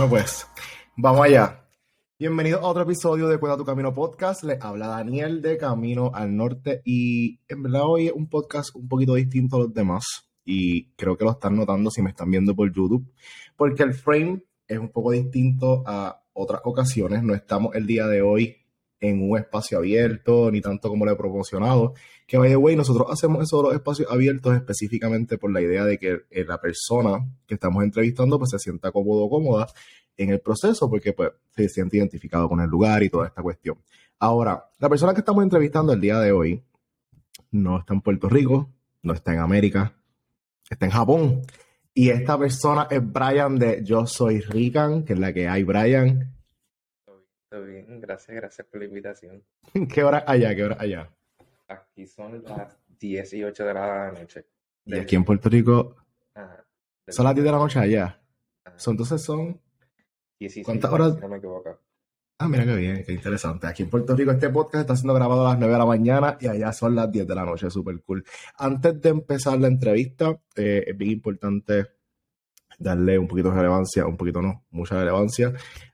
Bueno, pues, vamos allá. Bienvenido a otro episodio de Cuida tu Camino Podcast. Le habla Daniel de Camino al Norte y en verdad hoy es un podcast un poquito distinto a los demás y creo que lo están notando si me están viendo por YouTube porque el frame es un poco distinto a otras ocasiones. No estamos el día de hoy en un espacio abierto, ni tanto como lo he promocionado. Que vaya, güey, nosotros hacemos eso de los espacios abiertos específicamente por la idea de que eh, la persona que estamos entrevistando pues se sienta cómodo o cómoda en el proceso porque pues se siente identificado con el lugar y toda esta cuestión. Ahora, la persona que estamos entrevistando el día de hoy no está en Puerto Rico, no está en América, está en Japón. Y esta persona es Brian de Yo Soy Rican, que es la que hay, Brian. Todo bien, gracias, gracias por la invitación. ¿Qué hora allá? ¿Qué hora allá? Aquí son las 18 de la noche. Y aquí en Puerto Rico son las 10 de la noche allá. Son, entonces son... 16, ¿Cuántas horas? Si no me equivoco. Ah, mira qué bien, qué interesante. Aquí en Puerto Rico este podcast está siendo grabado a las 9 de la mañana y allá son las 10 de la noche, súper cool. Antes de empezar la entrevista, eh, es bien importante darle un poquito de relevancia, un poquito no, mucha relevancia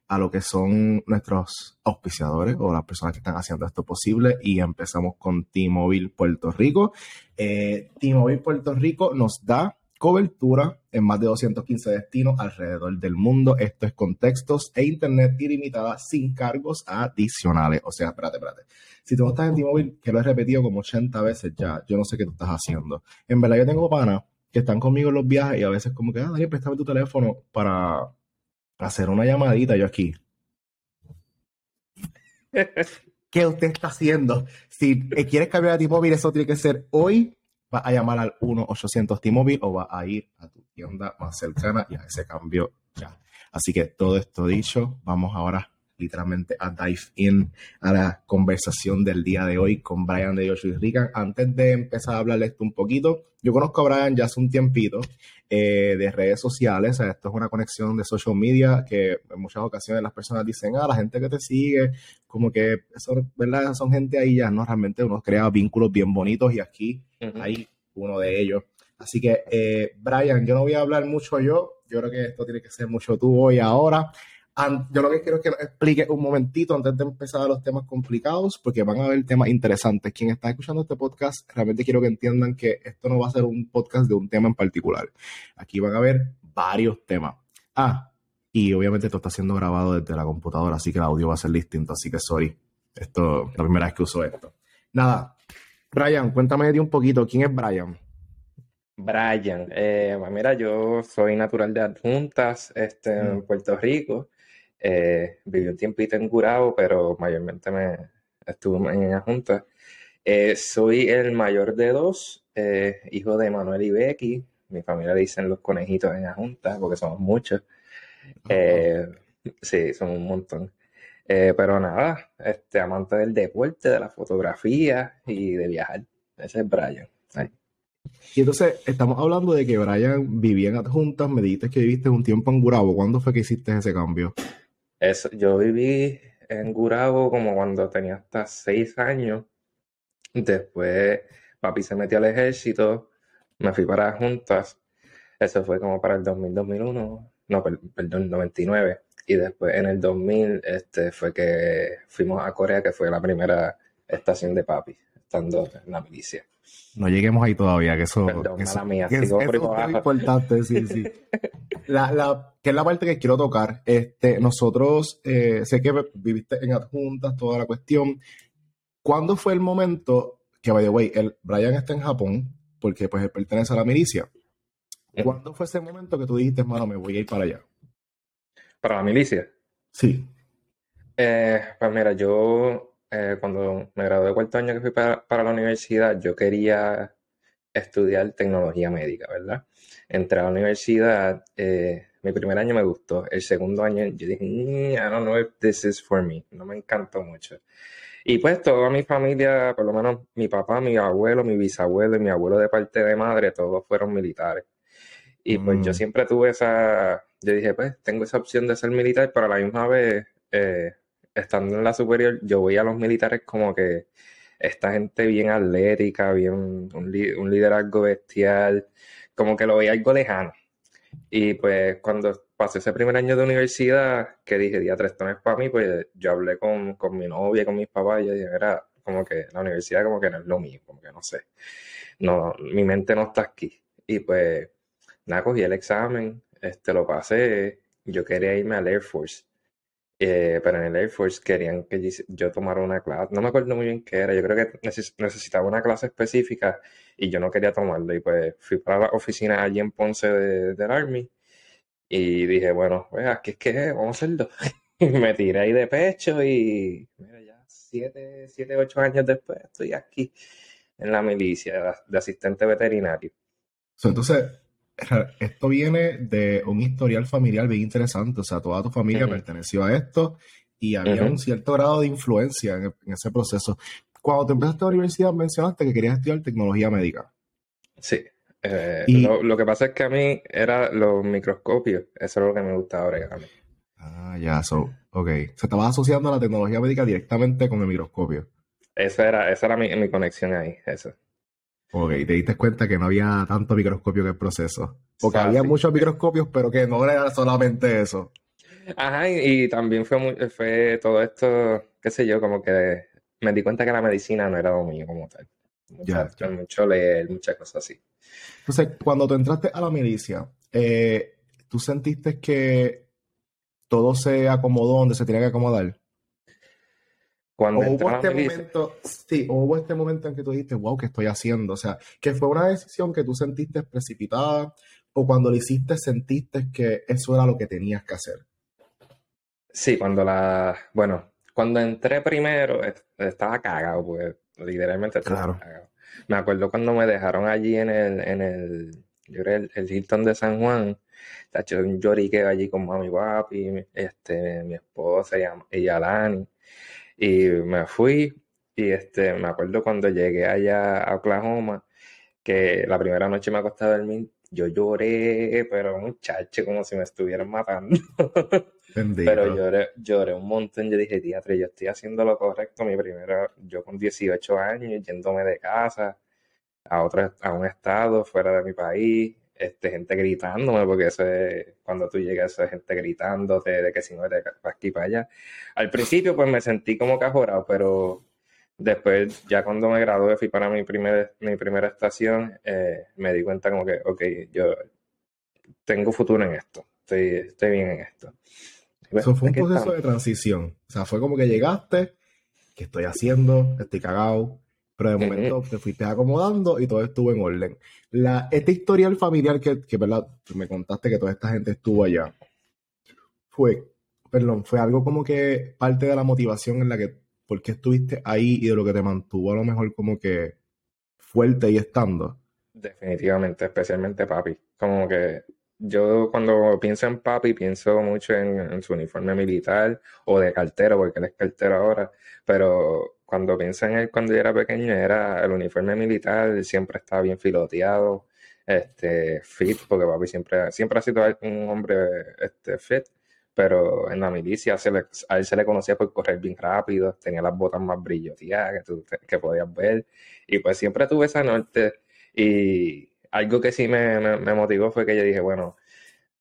a lo que son nuestros auspiciadores o las personas que están haciendo esto posible y empezamos con T-Mobile Puerto Rico. Eh, T-Mobile Puerto Rico nos da cobertura en más de 215 destinos alrededor del mundo. Esto es con textos e internet ilimitada sin cargos adicionales. O sea, espérate, espérate. Si tú no estás en T-Mobile, que lo he repetido como 80 veces ya, yo no sé qué tú estás haciendo. En verdad, yo tengo panas que están conmigo en los viajes y a veces como que, ah, Daniel, préstame tu teléfono para hacer una llamadita yo aquí. ¿Qué usted está haciendo? Si eh, quieres cambiar a T-Mobile, eso tiene que ser hoy. Va a llamar al 1-800 T-Mobile o va a ir a tu tienda más cercana y a ese cambio ya. Así que todo esto dicho, vamos ahora literalmente a dive in a la conversación del día de hoy con Brian de Yoshi Rican. Antes de empezar a hablarle esto un poquito, yo conozco a Brian ya hace un tiempito eh, de redes sociales. esto es una conexión de social media que en muchas ocasiones las personas dicen, ah, la gente que te sigue, como que eso, ¿verdad? Son gente ahí ya, ¿no? Realmente uno crea vínculos bien bonitos y aquí hay uno de ellos. Así que, eh, Brian, yo no voy a hablar mucho yo, yo creo que esto tiene que ser mucho tú hoy ahora yo lo que quiero es que nos explique un momentito antes de empezar a los temas complicados, porque van a haber temas interesantes. Quien está escuchando este podcast, realmente quiero que entiendan que esto no va a ser un podcast de un tema en particular. Aquí van a haber varios temas. Ah, y obviamente esto está siendo grabado desde la computadora, así que el audio va a ser distinto, así que sorry. Esto la primera vez que uso esto. Nada, Brian, cuéntame de un poquito, ¿quién es Brian? Brian, eh, pues mira, yo soy natural de Adjuntas, este, en mm. Puerto Rico. Eh, viví un tiempito en Gurabo, pero mayormente me estuve en la Junta. Eh, soy el mayor de dos, eh, hijo de Manuel y Becky. Mi familia le dicen los conejitos en la Junta porque somos muchos. sí, somos un montón. pero nada, este, amante del deporte, de la fotografía y de viajar. Ese es Brian. Y entonces estamos hablando de que Brian vivía en adjuntas, me dijiste que viviste un tiempo en Gurabo. ¿Cuándo fue que hiciste ese cambio? Eso, yo viví en Gurabo como cuando tenía hasta seis años. Después papi se metió al ejército, me fui para juntas. Eso fue como para el 2000, 2001, no, perdón, 99. Y después en el 2000 este, fue que fuimos a Corea, que fue la primera estación de papi, estando en la milicia. No lleguemos ahí todavía, que eso, mía, es importante, sí, sí. La, la, que es la parte que quiero tocar. Este, nosotros, eh, sé que viviste en adjuntas, toda la cuestión. ¿Cuándo fue el momento que, by the way, el Brian está en Japón, porque pues él pertenece a la milicia? ¿Cuándo fue ese momento que tú dijiste, hermano, me voy a ir para allá? ¿Para la milicia? Sí. Eh, pues mira, yo eh, cuando me gradué de cuarto año que fui para, la universidad, yo quería estudiar tecnología médica, ¿verdad? Entré a la universidad, eh, mi primer año me gustó, el segundo año yo dije, I don't know if this is for me, no me encantó mucho. Y pues toda mi familia, por lo menos mi papá, mi abuelo, mi bisabuelo y mi abuelo de parte de madre, todos fueron militares. Y pues yo mm. siempre tuve esa, yo dije, pues tengo esa opción de ser militar, pero a la misma vez eh, estando en la superior, yo voy a los militares como que esta gente bien atlética, bien un, liderazgo bestial, como que lo veía algo lejano. Y pues cuando pasé ese primer año de universidad que dije, día tres tones para mí, pues yo hablé con, con mi novia, con mis papás, y yo dije, era como que la universidad como que no es lo mío, como que no sé. No, mi mente no está aquí. Y pues, nada, cogí el examen, este, lo pasé, yo quería irme al Air Force. Eh, pero en el Air Force querían que yo tomara una clase, no me acuerdo muy bien qué era, yo creo que necesitaba una clase específica y yo no quería tomarlo y pues fui para la oficina allí en Ponce del Army y dije, bueno, pues aquí es que vamos a hacerlo. y me tiré ahí de pecho y mira, ya siete, siete, ocho años después estoy aquí en la milicia de asistente veterinario. entonces, esto viene de un historial familiar bien interesante, o sea, toda tu familia perteneció a esto y había un cierto grado de influencia en, ese proceso. Cuando te empezaste a la universidad mencionaste que querías estudiar tecnología médica. Sí. Eh, lo, que pasa es que a mí era los microscopios, eso es lo que me gustaba ahora. Ah, ya, so, ok. Se estaba asociando a la tecnología médica directamente con el microscopio. Esa era, esa era mi, mi conexión ahí, eso. Ok, te diste cuenta que no había tanto microscopio que el proceso. Porque había muchos microscopios, pero que no era solamente eso. Ajá, y, también fue, fue todo esto, qué sé yo, como que me di cuenta que la medicina no era lo mío como tal. ya, Mucho leer, muchas cosas así. Entonces, cuando tú entraste a la milicia, eh, ¿tú sentiste que todo se acomodó donde se tenía que acomodar? Cuando hubo este momento, sí, hubo este momento en que tú dijiste, wow, ¿qué estoy haciendo? O sea, que fue una decisión que tú sentiste precipitada o cuando lo hiciste sentiste que eso era lo que tenías que hacer. Sí, cuando la, bueno, cuando entré primero estaba cagado, pues literalmente estaba cagado. Me acuerdo cuando me dejaron allí en el, en el, yo creo el, Hilton de San Juan, hecho un llorique allí con mami papi, este, mi esposa y, y Alani y me fui y este, me acuerdo cuando llegué allá a Oklahoma, que la primera noche me acosté a dormir, yo lloré, pero muchacho, como si me estuvieran matando. pero lloré, lloré un montón. Yo dije, teatro, yo estoy haciendo lo correcto. Mi primera, yo con 18 años, yéndome de casa a otro, a un estado fuera de mi país, este, gente gritándome, porque eso es, cuando tú llegas, eso es gente gritándote de que si no te para aquí para allá. Al principio, pues me sentí como cajorado, pero después, ya cuando me gradué, fui para mi, primer, mi primera estación, eh, me di cuenta como que, ok, yo tengo futuro en esto, estoy, estoy bien en esto. Eso fue un proceso de transición. O sea, fue como que llegaste, ¿qué estoy haciendo? Estoy cagado pero de momento te fuiste acomodando y todo estuvo en orden. La, este historial familiar que, que ¿verdad? me contaste que toda esta gente estuvo allá, fue, perdón, fue algo como que parte de la motivación en la que, por qué estuviste ahí y de lo que te mantuvo a lo mejor como que fuerte y estando. Definitivamente, especialmente papi. Como que yo cuando pienso en papi pienso mucho en, en, su uniforme militar o de cartero, porque él es cartero ahora, pero cuando pienso en él cuando yo era pequeño, era el uniforme militar, siempre estaba bien filoteado, este, fit, porque papi siempre, siempre ha sido un hombre este, fit, pero en la milicia se le, a él se le conocía por correr bien rápido, tenía las botas más brilloteadas que, tú, que podías ver, y pues siempre tuve esa norte, y algo que sí me, me, motivó fue que yo dije, bueno,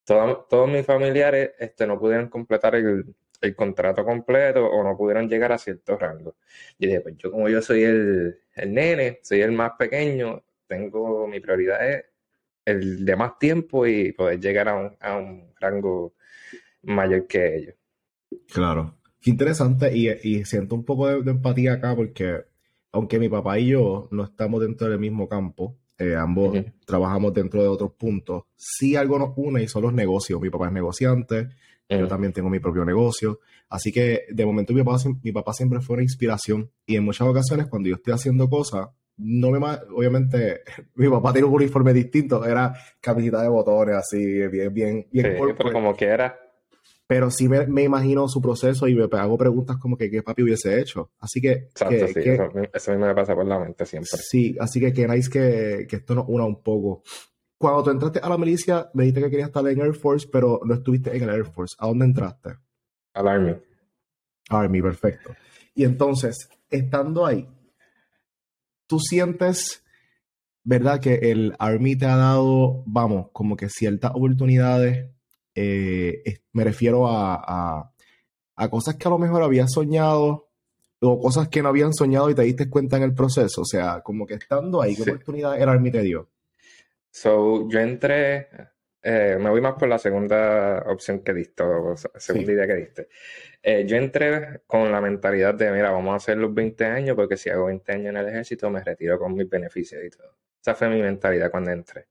todos mis familiares este, no pudieron completar el, el contrato completo o no pudieron llegar a cierto rango. Y dije, pues yo como yo soy el, el nene, soy el más pequeño, tengo mi prioridad es el de más tiempo y poder llegar a un, a un rango mayor que ellos. Claro, qué interesante y, y siento un poco de, empatía acá porque aunque mi papá y yo no estamos dentro del mismo campo, eh, ambos trabajamos dentro de otros puntos, sí algo nos une y son los negocios. Mi papá es negociante, yo también tengo mi propio negocio. Así que de momento mi papá, mi papá siempre fue una inspiración. Y en muchas ocasiones cuando yo estoy haciendo cosas, no me obviamente mi papá tiene un uniforme distinto, era camiseta de botones así, bien, bien, bien. Sí, pero como que era. Pero sí me, me, imagino su proceso y me hago preguntas como que qué papi hubiese hecho. Así que. Exacto, sí, eso, eso, mismo me pasa por la mente siempre. Sí, así que queráis que, que esto nos una un poco cuando tú entraste a la milicia, me dijiste que querías estar en Air Force, pero no estuviste en el Air Force. ¿A dónde entraste? Al Army. Army, perfecto. Y entonces, estando ahí, tú sientes, ¿verdad? Que el Army te ha dado, vamos, como que ciertas oportunidades eh, me refiero a, a, cosas que a lo mejor habías soñado o cosas que no habían soñado y te diste cuenta en el proceso. O sea, como que estando ahí, ¿qué oportunidad era el te dio? So, yo entré, eh, me voy más por la segunda opción que diste, o segunda idea que diste. Eh, yo entré con la mentalidad de, mira, vamos a hacer los 20 años, porque si hago 20 años en el ejército, me retiro con mis beneficios y todo. Esa fue mi mentalidad cuando entré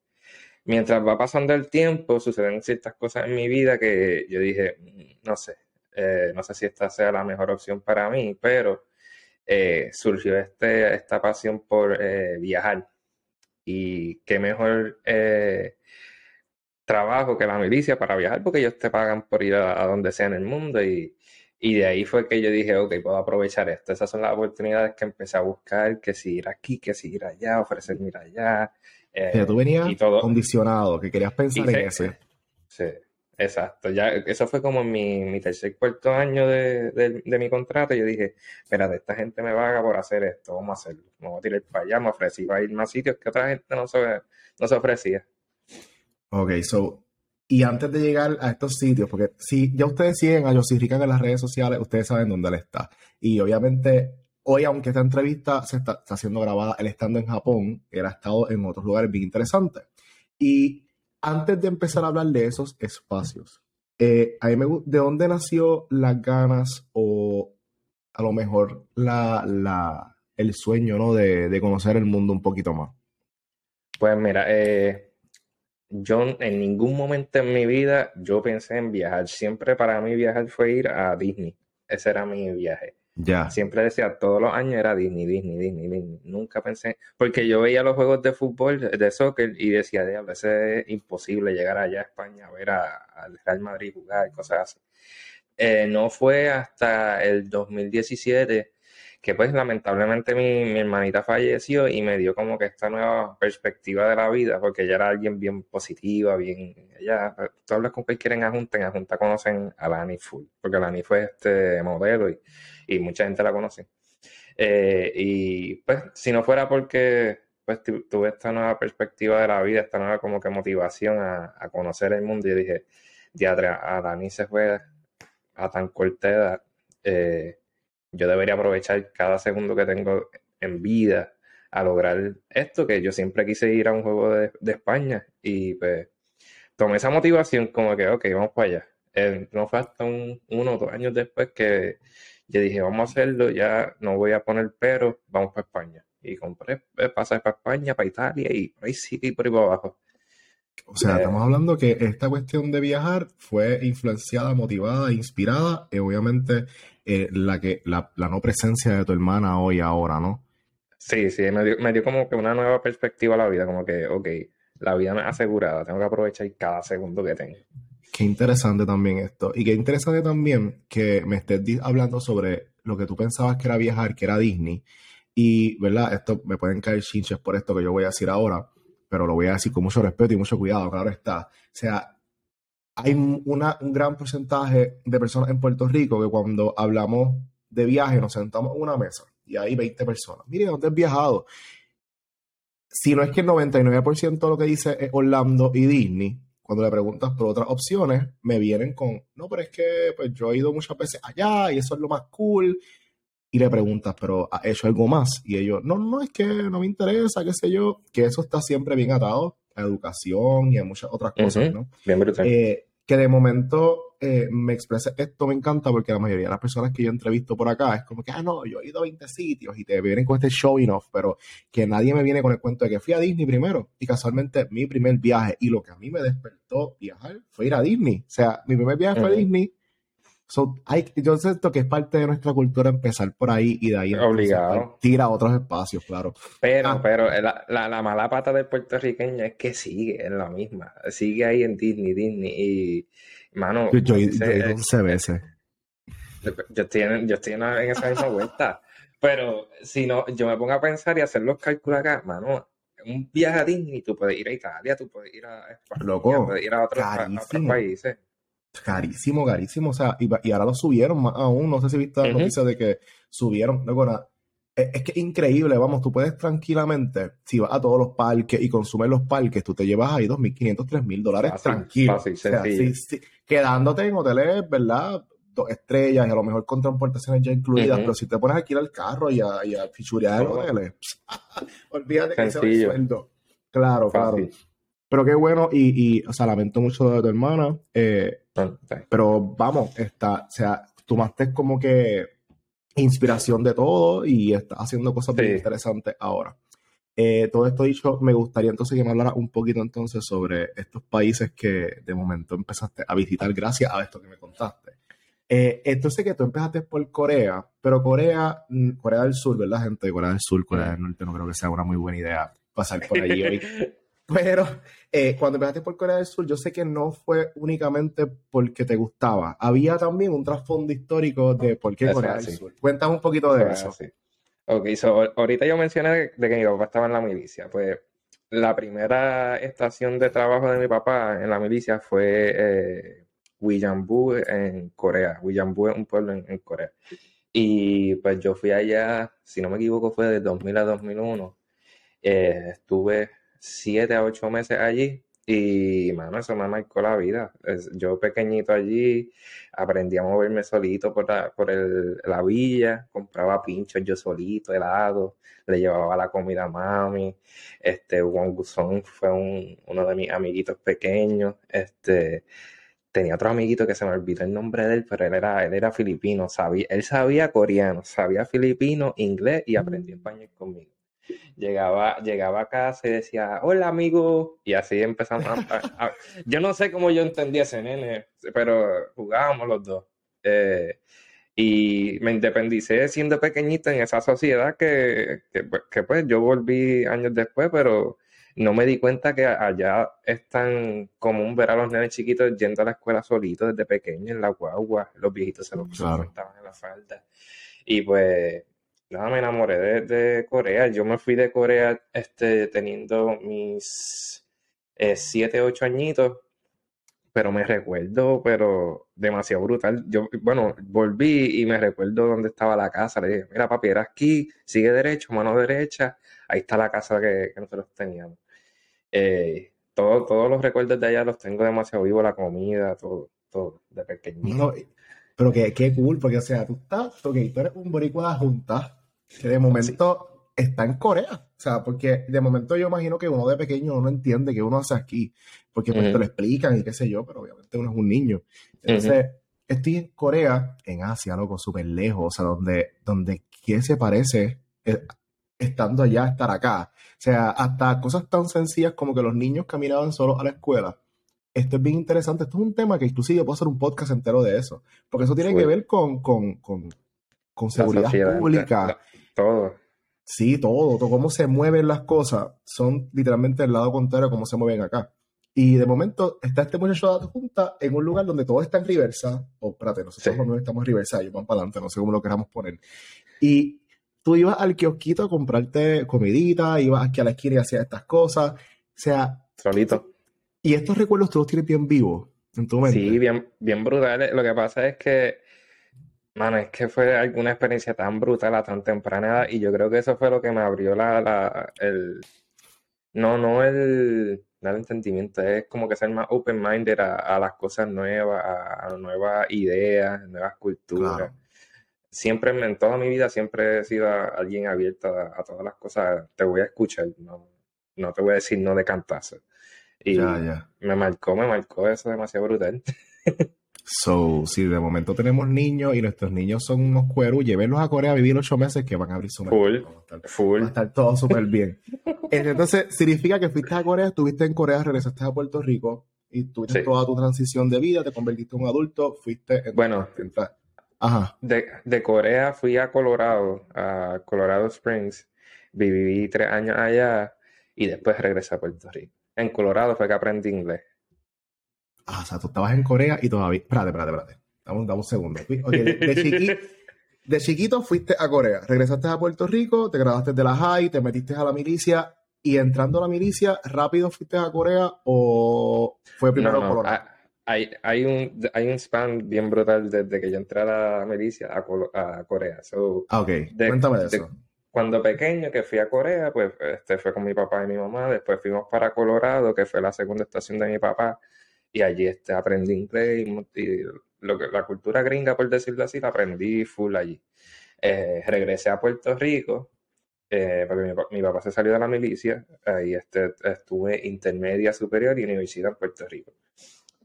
mientras va pasando el tiempo, suceden ciertas cosas en mi vida que yo dije, mm, no sé, eh, no sé si esta sea la mejor opción para mí, pero eh, surgió este, esta pasión por viajar. Y qué mejor trabajo que la milicia para viajar, porque ellos te pagan por ir a, donde sea en el mundo. Y, y, de ahí fue que yo dije, ok, puedo aprovechar esto. Esas son las oportunidades que empecé a buscar, que si ir aquí, que si ir allá, ofrecerme ir allá. Eh, tú venías condicionado, que querías pensar en ese. Sí, exacto. Ya, eso fue como mi, mi tercer cuarto año de, mi contrato. Yo dije, espérate, esta gente me paga por hacer esto, vamos a hacerlo. Vamos a tirar para allá, me ofrecí para ir más sitios que otra gente no se, no se ofrecía. Ok, so, y antes de llegar a estos sitios, porque si ya ustedes siguen a Josy Rican en las redes sociales, ustedes saben dónde él está. Y obviamente hoy, aunque esta entrevista se está, está, siendo grabada él estando en Japón, él ha estado en otros lugares bien interesantes. Y antes de empezar a hablar de esos espacios, eh, a mí me, ¿de dónde nació las ganas o a lo mejor la, el sueño ¿no? de, de, conocer el mundo un poquito más? Pues mira, eh, yo en ningún momento en mi vida yo pensé en viajar. Siempre para mí viajar fue ir a Disney. Ese era mi viaje. Ya. Siempre decía, todos los años era Disney, Disney, Disney, Disney. Nunca pensé, porque yo veía los juegos de fútbol, de soccer, y decía, a veces es imposible llegar allá a España a ver al Real Madrid jugar, cosas así. Eh, no fue hasta el 2017 que pues lamentablemente mi, mi, hermanita falleció y me dio como que esta nueva perspectiva de la vida, porque ella era alguien bien positiva, bien, ella, tú hablas con cualquiera en Ajunta, en Ajunta conocen a Lani Full, porque Lani fue este modelo y, y mucha gente la conoce. Eh, y pues si no fuera porque pues tuve esta nueva perspectiva de la vida, esta nueva como que motivación a, a conocer el mundo, y dije, ya a Dani se fue a tan corta edad. Eh, yo debería aprovechar cada segundo que tengo en vida a lograr esto, que yo siempre quise ir a un juego de, España y pues tomé esa motivación como que, ok, vamos para allá. Eh, no fue hasta un, uno o dos años después que yo dije, vamos a hacerlo, ya no voy a poner pero, vamos para España. Y compré eh, pasajes para España, para Italia y por ahí sí y por ahí para abajo. O sea, estamos hablando que esta cuestión de viajar fue influenciada, motivada, inspirada, y obviamente eh, la, que, la, no presencia de tu hermana hoy, ahora, ¿no? Sí, sí, me dio, me dio como que una nueva perspectiva a la vida, como que, ok, la vida me es asegurada, tengo que aprovechar cada segundo que tengo. Qué interesante también esto. Y qué interesante también que me estés hablando sobre lo que tú pensabas que era viajar, que era Disney. Y, ¿verdad? Esto me pueden caer chinches por esto que yo voy a decir ahora, pero lo voy a decir con mucho respeto y mucho cuidado, claro está. O sea, hay un gran porcentaje de personas en Puerto Rico que cuando hablamos de viaje nos sentamos en una mesa y hay 20 personas. Mire, ¿dónde has viajado? Si no es que el 99% de lo que dice es Orlando y Disney, cuando le preguntas por otras opciones, me vienen con, no, pero es que pues, yo he ido muchas veces allá y eso es lo más cool. Y le preguntas, pero ¿ha hecho algo más? Y ellos, no, no, es que no me interesa, qué sé yo, que eso está siempre bien atado a educación y a muchas otras cosas, ¿no? Bien brutal. Eh, que de momento eh, me exprese esto me encanta porque la mayoría de las personas que yo entrevisto por acá es como que, ah, no, yo he ido a 20 sitios y te vienen con este showing off, pero que nadie me viene con el cuento de que fui a Disney primero y casualmente mi primer viaje y lo que a mí me despertó viajar fue ir a Disney. O sea, mi primer viaje fue a Disney So, hay, yo siento que es parte de nuestra cultura empezar por ahí y de ahí Obligado. tira a otros espacios, claro. Pero, ah. pero la, la, mala pata del puertorriqueño es que sigue en la misma. Sigue ahí en Disney, Disney. Y, mano. Yo, he ido 11 veces. Yo estoy, en, yo estoy en esa misma vuelta. Pero si no, yo me pongo a pensar y hacer los cálculos acá, mano. Un viaje a Disney, tú puedes ir a Italia, tú puedes ir a España, Loco, puedes ir a otros, a otros países. Carísimo, carísimo. O sea, y, ahora lo subieron más aún. No sé si viste la noticia de que subieron. Luego, es, es que es increíble, vamos, tú puedes tranquilamente, si vas a todos los parques y consumes los parques, tú te llevas ahí 2.500, 3.000 dólares Fácil, tranquilo. fácil, O sea, sencillo. sí, sí, quedándote en hoteles, ¿verdad? Dos estrellas y a lo mejor con transportaciones ya incluidas, pero si te pones a alquilar el carro y a, y a fichurear hoteles, olvídate que ese va el Sencillo. sueldo. Claro, claro. Pero qué bueno y, y, o sea, lamento mucho de tu hermana, eh. Pero vamos, está, o sea, tomaste como que inspiración de todo y estás haciendo cosas Sí. interesantes ahora. Eh, todo esto dicho, me gustaría entonces que me hablara un poquito entonces sobre estos países que de momento empezaste a visitar gracias a esto que me contaste. Eh, entonces que tú empezaste por Corea, pero Corea, mm, Corea del Sur, ¿verdad, gente? Corea del Sur, Corea del Norte, no creo que sea una muy buena idea pasar por allí hoy. Pero eh, cuando empezaste por Corea del Sur, yo sé que no fue únicamente porque te gustaba. Había también un trasfondo histórico de por qué Eso Corea del. Sur. Cuéntame un poquito de eso. así. Ok, so, ahorita yo mencioné de, de que mi papá estaba en la milicia. Pues la primera estación de trabajo de mi papá en la milicia fue eh, Williambu en Corea. Williambu es un pueblo en, en Corea. Y pues yo fui allá, si no me equivoco, fue de 2000 a 2001. Eh, estuve siete a ocho meses allí y, mano, eso me marcó la vida. Es- yo pequeñito allí aprendí a moverme solito por la, por el- la villa, compraba pinchos yo solito, helado, le llevaba la comida a mami. Este, Wong Gusong fue un- uno de mis amiguitos pequeños. Este, tenía otro amiguito que se me olvidó el nombre de él, pero él era, él era filipino, sabía, él sabía coreano, sabía filipino, inglés y aprendió español conmigo. Llegaba, llegaba a casa y decía, hola amigo, y así empezamos a, a- a- Yo no sé cómo yo entendía ese nene, pero jugábamos los dos. Eh, y me independicé siendo pequeñito en esa sociedad que, que, pues, que, pues yo volví años después, pero no me di cuenta que allá es tan común ver a los nenes chiquitos yendo a la escuela solitos desde pequeños en la guagua, los viejitos se los Claro. estaban en la falda. Y pues nada, me enamoré de, de Corea. Yo me fui de Corea este, teniendo mis eh, siete, ocho añitos, pero me recuerdo, pero demasiado brutal. Yo, bueno, volví y me recuerdo dónde estaba la casa. Le dije, mira papi, era aquí, sigue derecho, mano derecha, ahí está la casa que, que nosotros teníamos. Eh, todo- todos los recuerdos de allá los tengo demasiado vivo, la comida, todo, todo, de pequeñito. No, pero qué, qué cool, porque o sea, tú estás, ok, tú eres un boricua de junta que de momento está en Corea. O sea, porque de momento yo imagino que uno de pequeño no entiende qué uno hace aquí, porque pues te Ujú. lo explican y qué sé yo, pero obviamente uno es un niño. Entonces, estoy en Corea, en Asia, loco, súper lejos, o sea, donde, donde ¿qué se parece eh, estando allá estar acá? O sea, hasta cosas tan sencillas como que los niños caminaban solos a la escuela. Esto es bien interesante. Esto es un tema que inclusive yo puedo hacer un podcast entero de eso. Porque eso tiene Full. que ver con, con, con, con La seguridad sociedad, pública. la- todo. Sí, todo, todo, cómo se mueven las cosas son literalmente el lado contrario a cómo se mueven acá. Y de momento está este muchacho de junta en un lugar donde todo está en reversa. O espérate, nosotros Sí. míos estamos en reversa, ellos van para adelante, no sé cómo lo queramos poner. Y tú ibas al kiosquito a comprarte comidita, ibas aquí a la esquina y hacías estas cosas. O sea, Solito. Y estos recuerdos tú los tienes bien vivos en tu mente. Sí, bien, bien brutal. Lo que pasa es que, mano, es que fue alguna experiencia tan brutal a tan temprana edad y yo creo que eso fue lo que me abrió la, la- el, no, no el, el entendimiento, es como que ser más open-minded a, a las cosas nuevas, a, a nuevas ideas, nuevas culturas. Claro. Siempre, en toda mi vida, siempre he sido alguien abierto a, a todas las cosas. Te voy a escuchar, no, no te voy a decir no de cantazo. Y Ya, ya. me marcó, me marcó eso demasiado brutal. So, si de momento tenemos niños y nuestros niños son unos cueros, llévenlos a Corea a vivir ocho meses que van a abrir su Full. mercado. Va a estar- Full. Va a estar todo súper bien. Entonces, significa que fuiste a Corea, estuviste en Corea, regresaste a Puerto Rico y tuviste Sí. toda tu transición de vida, te convertiste en un adulto, fuiste en... Bueno. Ajá. De, de Corea fui a Colorado, a Colorado Springs. Viví tres años allá y después regresé a Puerto Rico. En Colorado fue que aprendí inglés. Ah, o sea, tú estabas en Corea y todavía... Espérate, espérate, espérate. Dame, un- dame un segundo. De, de chiqui- de chiquito fuiste a Corea, regresaste a Puerto Rico, te graduaste de la high, te metiste a la milicia y entrando a la milicia, ¿rápido fuiste a Corea o fue primero No, no, Colorado? ha- hay, hay un, hay un span bien brutal desde que yo entré a la milicia a, Colo- a Corea. So, Ah, ok. de- Cuéntame de- eso. Cuando pequeño que fui a Corea, pues este fue con mi papá y mi mamá, después fuimos para Colorado, que fue la segunda estación de mi papá, y allí este, aprendí inglés y, lo que, la cultura gringa, por decirlo así, la aprendí full allí. Eh, regresé a Puerto Rico, eh, porque mi, papá se salió de la milicia, ahí este, estuve intermedia superior y universidad en Puerto Rico.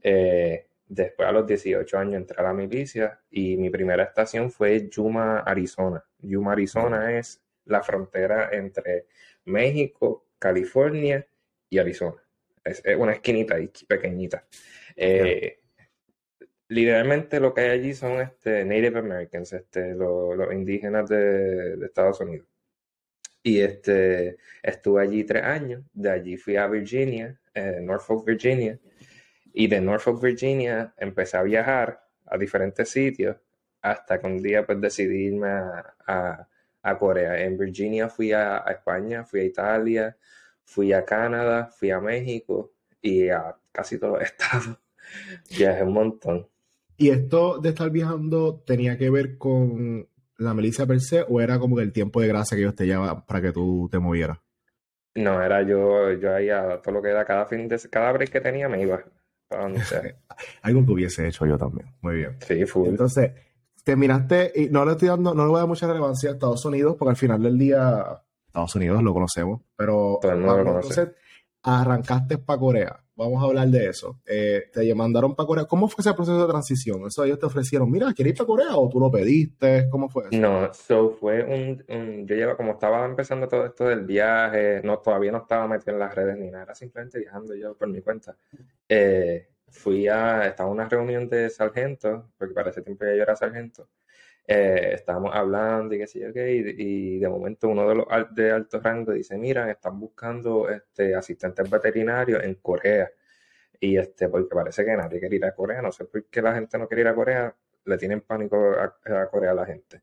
Eh, después a los 18 años entré a la milicia y mi primera estación fue Yuma, Arizona. Yuma, Arizona es la frontera entre México, California y Arizona. Es, una esquinita ahí pequeñita. Eh, literalmente lo que hay allí son este, Native Americans, este, los, indígenas de, Estados Unidos. Y este, estuve allí tres años, de allí fui a Virginia, eh, Norfolk, Virginia, y de Norfolk, Virginia empecé a viajar a diferentes sitios hasta que un día pues decidí irme a, Corea. En Virginia fui a, España, fui a Italia, fui a Canadá, fui a México y a casi todos los estados. Viajé un montón. ¿Y esto de estar viajando tenía que ver con la milicia per se o era como el tiempo de gracia que ellos te llevaban para que tú te movieras? No, era yo, yo ahí a todo lo que era cada fin de cada break que tenía me iba para donde sea. Algo que hubiese hecho yo también. Muy bien. Sí, full. Entonces, terminaste, y no le estoy dando, no le voy a dar mucha relevancia a Estados Unidos, porque al final del día, Estados Unidos lo conocemos, pero mundo lo entonces arrancaste para Corea vamos a hablar de eso. Eh, te mandaron para Corea. ¿Cómo fue ese proceso de transición? ¿Eso ellos te ofrecieron, mira, ¿quieres ir para Corea o tú lo pediste? ¿Cómo fue eso? No, so fue un, yo llevo, como estaba empezando todo esto del viaje, no, todavía no estaba metido en las redes ni nada, era simplemente viajando yo por mi cuenta. Eh, fui a, estaba en una reunión de sargento, porque para ese tiempo yo era sargento. Eh, estábamos hablando y qué sé yo qué, y, de momento uno de los de alto rango dice, mira, están buscando este, asistentes veterinarios en Corea. Y este, porque parece que nadie quiere ir a Corea, no sé por qué la gente no quiere ir a Corea, le tienen pánico a, Corea a la gente.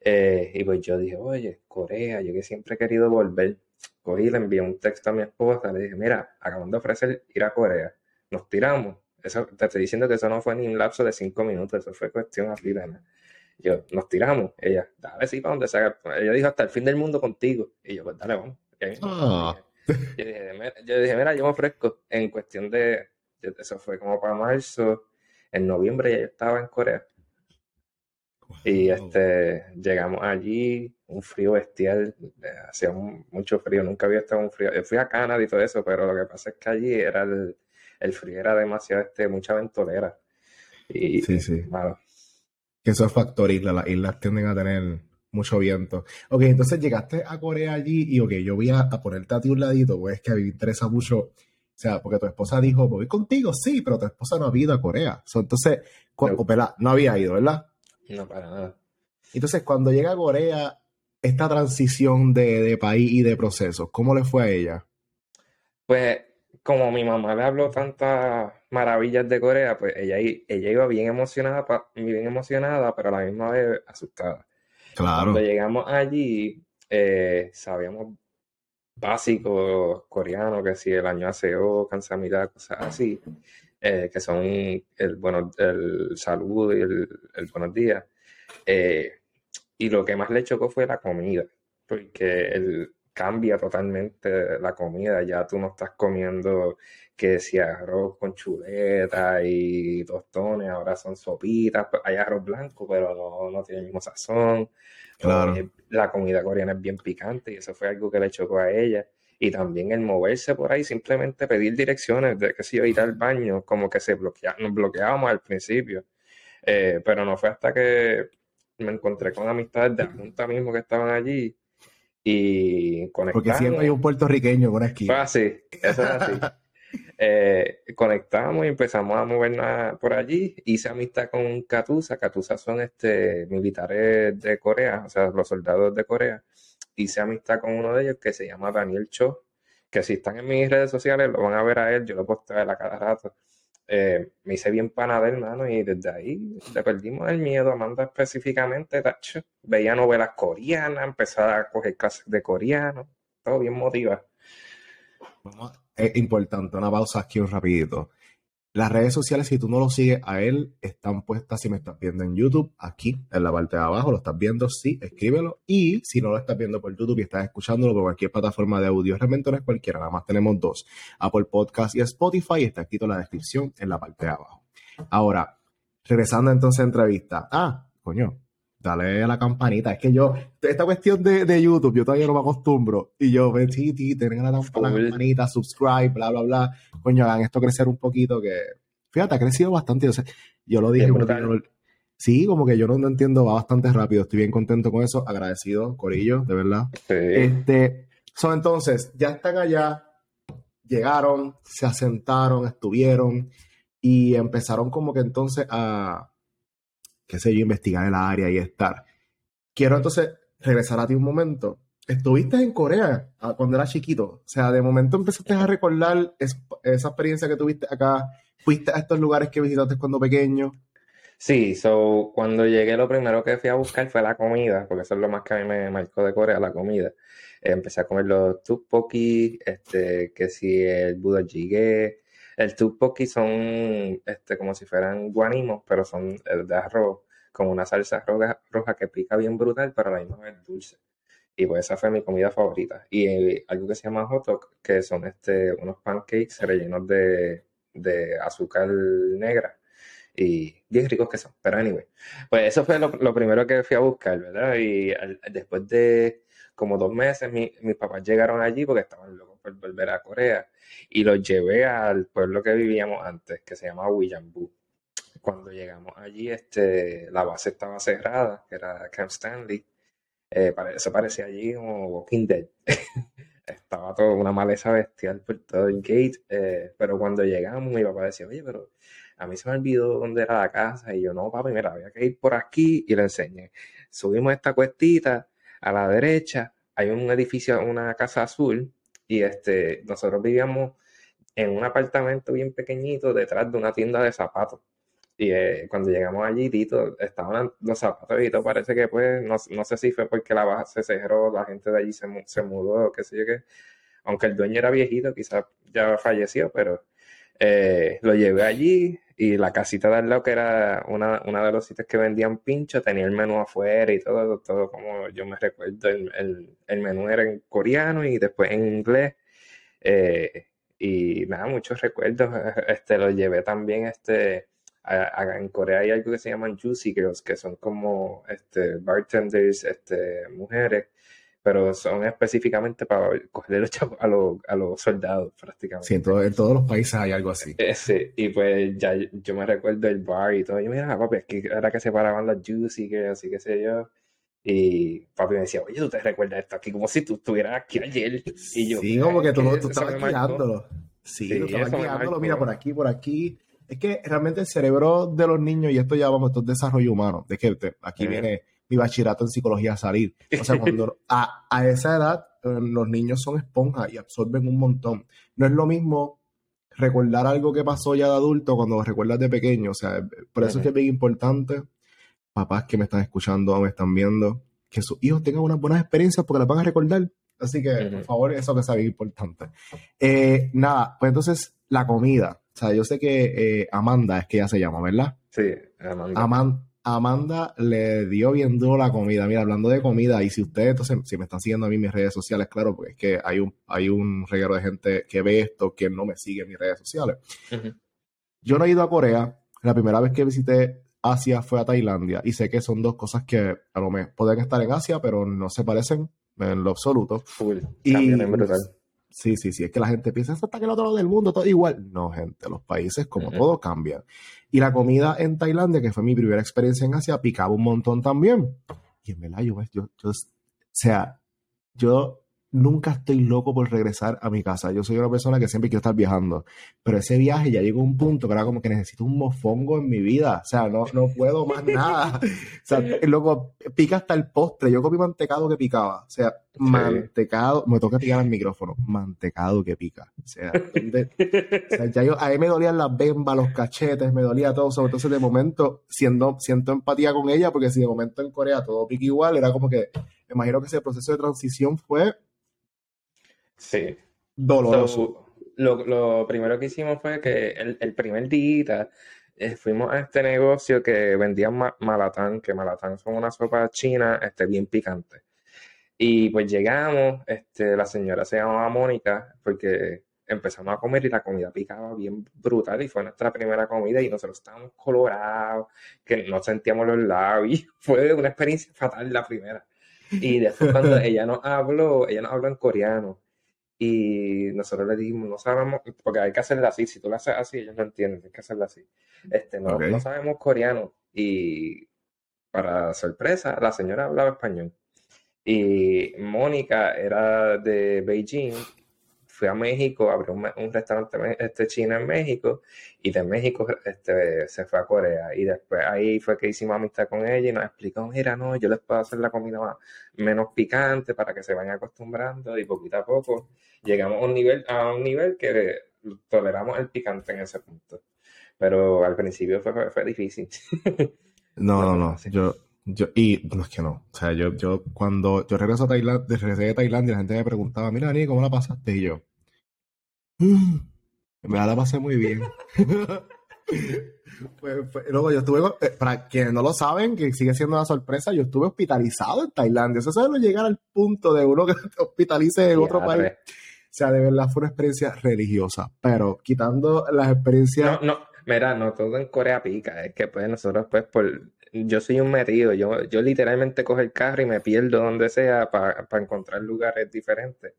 Eh, y pues yo dije, oye, Corea, yo que siempre he querido volver. Cogí, le envié un texto a mi esposa, le dije, mira, acaban de ofrecer ir a Corea, nos tiramos. Eso, te estoy diciendo que eso no fue ni un lapso de cinco minutos, eso fue cuestión así de nada. Yo, nos tiramos. Ella, dale, sí, para donde sea. Ella dijo, hasta el fin del mundo contigo. Y yo, pues dale, vamos. Ah. Yo, dije, mira, yo me ofrezco. En cuestión de, eso fue como para marzo. En noviembre ya yo estaba en Corea. Y este, llegamos allí, un frío bestial, hacía mucho frío, nunca había estado un frío. Yo fui a Canadá y todo eso, pero lo que pasa es que allí era el, el frío era demasiado, este, mucha ventolera. Y, sí, sí. Que eso es factor isla. Las islas tienden a tener mucho viento. Ok, entonces llegaste a Corea allí y ok, yo voy a, ponerte a ti un ladito, pues que a mí me interesa mucho. O sea, porque tu esposa dijo, voy contigo, sí, pero tu esposa no ha ido a Corea. entonces, no. no había ido, ¿verdad? No, para nada. Entonces, cuando llega a Corea, esta transición de, de país y de procesos, ¿cómo le fue a ella? Pues como mi mamá le habló tantas maravillas de Corea, pues ella, ella iba bien emocionada, bien emocionada, pero a la misma vez asustada. Claro. Cuando llegamos allí, eh, sabíamos básicos coreanos, que si el año aseo, cansamida, cosas así, eh, que son el, bueno, el saludo y el, buenos días. Eh, y lo que más le chocó fue la comida, porque el, cambia totalmente la comida. Ya tú no estás comiendo que si arroz con chuleta y tostones, ahora son sopitas. Pues, hay arroz blanco, pero no, no tiene el mismo sazón. Claro. Eh, la comida coreana es bien picante y eso fue algo que le chocó a ella. Y también el moverse por ahí, simplemente pedir direcciones de que si yo ir al baño, como que se bloquea, nos bloqueábamos al principio. Eh, pero no fue hasta que me encontré con amistades de la Junta mismo que estaban allí y conectamos. Porque siempre hay un puertorriqueño con esquina. Ah, sí, eso es así. Eh, conectamos y empezamos a movernos por allí. Hice amistad con Catusa. Catusa son este, militares de Corea, o sea, los soldados de Corea. Hice amistad con uno de ellos que se llama Daniel Cho, que si están en mis redes sociales lo van a ver a él, yo lo posteo a él a cada rato. Eh, me hice bien pana de hermano y desde ahí le perdimos el miedo. Amanda específicamente, tacho, veía novelas coreanas, empezaba a coger clases de coreano, todo bien motivado. Es importante, una pausa aquí un rapidito. Las redes sociales, si tú no lo sigues a él, están puestas si me estás viendo en YouTube, aquí en la parte de abajo, lo estás viendo, sí, escríbelo. Y si no lo estás viendo por YouTube y estás escuchándolo por cualquier plataforma de audio, realmente no es cualquiera, nada más tenemos dos, Apple Podcast y Spotify, está escrito en la descripción en la parte de abajo. Ahora, regresando entonces a entrevista. Ah, coño, dale a la campanita. Es que yo, esta cuestión de, YouTube, yo todavía no me acostumbro. Y yo, ven, sí, sí, tienen la, la campanita, subscribe, bla, bla, bla. Coño, hagan esto crecer un poquito, que fíjate, ha crecido bastante. yo lo dije, sí, como que yo no, entiendo, va bastante rápido. Estoy bien contento con eso, agradecido, Corillo, de verdad. Este, son entonces, ya están allá, llegaron, se asentaron, estuvieron y empezaron como que entonces a qué sé yo, investigar el área y estar. Quiero entonces regresar a ti un momento. Estuviste en Corea ah, cuando eras chiquito. O sea, de momento empezaste a recordar esa experiencia que tuviste acá. ¿Fuiste a estos lugares que visitaste cuando pequeño? Sí, so, cuando llegué lo primero que fui a buscar fue la comida, porque eso es lo más que a mí me marcó de Corea, la comida. empecé a comer los tteokbokki, este, que si el budo el tteokbokki son este, como si fueran guanimos, pero son de arroz, con una salsa roja, roja que pica bien brutal, pero a la misma vez dulce. Y pues esa fue mi comida favorita. Y eh, algo que se llama hot dog, que son este, unos pancakes rellenos de, de azúcar negra. Y bien ricos que son. Pero anyway, pues eso fue lo, primero que fui a buscar, ¿verdad? Y después de como dos meses, mis papás llegaron allí porque estaban locos por volver a Corea y los llevé al pueblo que vivíamos antes, que se llama Willambu. Cuando llegamos allí, este, la base estaba cerrada, que era Camp Stanley. Eh, eso parecía allí como Walking Dead. estaba todo una maleza bestial por todo el gate. Eh, pero cuando llegamos, mi papá decía, oye, pero a mí se me olvidó dónde era la casa. Y yo, no, papi, mira, había que ir por aquí y le enseñé. Subimos esta cuestita a la derecha, hay un edificio, una casa azul y este, nosotros vivíamos en un apartamento bien pequeñito detrás de una tienda de zapatos. Y eh, cuando llegamos allí, Tito, estaban los zapatos y todo, parece que pues, no, sé si fue porque la baja se cerró, la gente de allí se, se mudó, qué sé yo qué. Aunque el dueño era viejito, quizás ya falleció, pero eh, lo llevé allí y la casita de al lado, que era una, de los sitios que vendían pincho, tenía el menú afuera y todo, todo como yo me recuerdo, el, menú era en coreano y después en inglés. Eh, y nada, muchos recuerdos. Este, lo llevé también, este, en Corea hay algo que se llaman juicy girls, que son como este, bartenders, este, mujeres pero son específicamente para coger los a, los, a los soldados prácticamente. Sí, en, todos los países hay algo así. Eh, sí, y pues ya yo me recuerdo el bar y todo. Yo, mira, papi, es que era que se paraban las juicy, que así que sé yo. Y papi me decía, oye, ¿tú te recuerdas esto aquí? Como si tú estuvieras aquí ayer. Y yo, sí, como que tú, tú estabas guiándolo. Sí, tú estabas guiándolo, mira, por aquí, por aquí. Es que realmente el cerebro de los niños, y esto ya vamos, esto es desarrollo humano, de que aquí viene mi bachillerato en psicología a salir. O sea, cuando a, a esa edad eh, los niños son esponjas y absorben un montón. No es lo mismo recordar algo que pasó ya de adulto cuando recuerdas de pequeño. O sea, por eso es que es bien importante, papás que me están escuchando o me están viendo, que sus hijos tengan unas buenas experiencias porque las van a recordar. Así que, por favor, eso que es bien importante. Eh, nada, pues entonces, la comida. O sea, yo sé que eh, Amanda es que ella se llama, ¿verdad? Sí, Amanda. Amanda le dio bien duro la comida. Mira, hablando de comida, y si ustedes, entonces, si me están siguiendo a mí en mis redes sociales, claro, porque es que hay un, hay un reguero de gente que ve esto, que no me sigue en mis redes sociales. Yo no he ido a Corea. La primera vez que visité Asia fue a Tailandia. Y sé que son dos cosas que a lo mejor pueden estar en Asia, pero no se parecen en lo absoluto. y, brutal. Sí, sí, sí. Es que la gente piensa, eso está que el otro lado del mundo, todo igual. No, gente, los países como todo cambian. Y la comida en Tailandia, que fue mi primera experiencia en Asia, picaba un montón también. Y en verdad, yo, yo, yo o sea, yo nunca estoy loco por regresar a mi casa. Yo soy una persona que siempre quiero estar viajando. Pero ese viaje ya llegó a un punto que era como que necesito un mofongo en mi vida. O sea, no, no puedo más nada. O sea, luego pica hasta el postre. Yo comí mantecado que picaba. O sea, mantecado. Me toca picar el micrófono. Mantecado que pica. O sea, ya yo, a mí me dolían las bembas, los cachetes, me dolía todo. Entonces, de momento, siendo, siento empatía con ella, porque si de momento en Corea todo pica igual, era como que, me imagino que ese proceso de transición fue Sí. Doloroso. lo, lo primero que hicimos fue que el, el primer día eh, fuimos a este negocio que vendían ma- malatán, que malatán son una sopa china este, bien picante. Y pues llegamos, este, la señora se llamaba Mónica, porque empezamos a comer y la comida picaba bien brutal y fue nuestra primera comida y nosotros estábamos colorados, que no sentíamos los labios y fue una experiencia fatal la primera. Y después cuando ella nos habló, ella nos habló en coreano y nosotros le dijimos, no sabemos, porque hay que hacerla así, si tú la haces así, ellos no entienden, hay que hacerla así. Este, no, no sabemos coreano y para sorpresa, la señora hablaba español. Y Mónica era de Beijing, fue a México, abrió un, un restaurante este, chino en México y de México este, se fue a Corea. Y después ahí fue que hicimos amistad con ella y nos explicó, mira, no, yo les puedo hacer la comida más- menos picante para que se vayan acostumbrando y poquito a poco llegamos a un nivel, a un nivel que toleramos el picante en ese punto. Pero al principio fue, fue, fue difícil. No, no, No. Yo, yo, y no es que no. O sea, yo, yo cuando yo regreso a Tailandia, regresé de Tailandia, la gente me preguntaba, mira, Dani, ¿cómo la pasaste? Y yo, "Mm, me la pasé muy bien. Pues, pues, luego yo estuve, eh, para quienes no lo saben, que sigue siendo una sorpresa, yo estuve hospitalizado en Tailandia. Eso es llegar al punto de uno que te hospitalice en otro país. O sea, de verdad fue una experiencia religiosa. Pero quitando las experiencias No, no, mira, no todo en Corea pica, es que pues nosotros pues por, yo soy un metido, yo, yo literalmente cojo el carro y me pierdo donde sea para encontrar lugares diferentes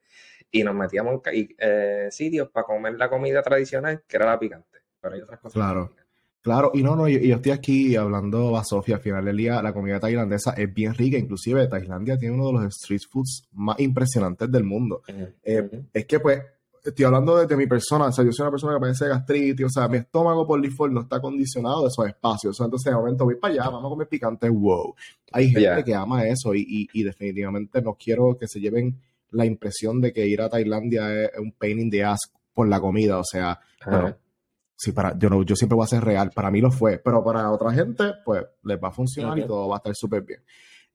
y nos metíamos en eh, sitios para comer la comida tradicional que era la picante, pero hay otras cosas. Claro. Claro, y no, no, y y yo estoy aquí hablando a Sofía, al final del día la comida tailandesa es bien rica, inclusive Tailandia tiene uno de los street foods más impresionantes del mundo. Ujú, Eh, ujú. Es que pues, estoy hablando desde mi persona, o sea, yo soy una persona que padece gastritis, o sea, mi estómago por default no está condicionado de esos espacios, o sea, entonces de momento voy para allá, vamos a comer picante, wow. Hay gente que ama eso y, y, y definitivamente no quiero que se lleven la impresión de que ir a Tailandia es un pain in the ass por la comida, o sea, bueno, Ajá. Sí, para, yo, no, yo siempre voy a ser real. Para mí lo fue, pero para otra gente, pues les va a funcionar y todo va a estar súper bien.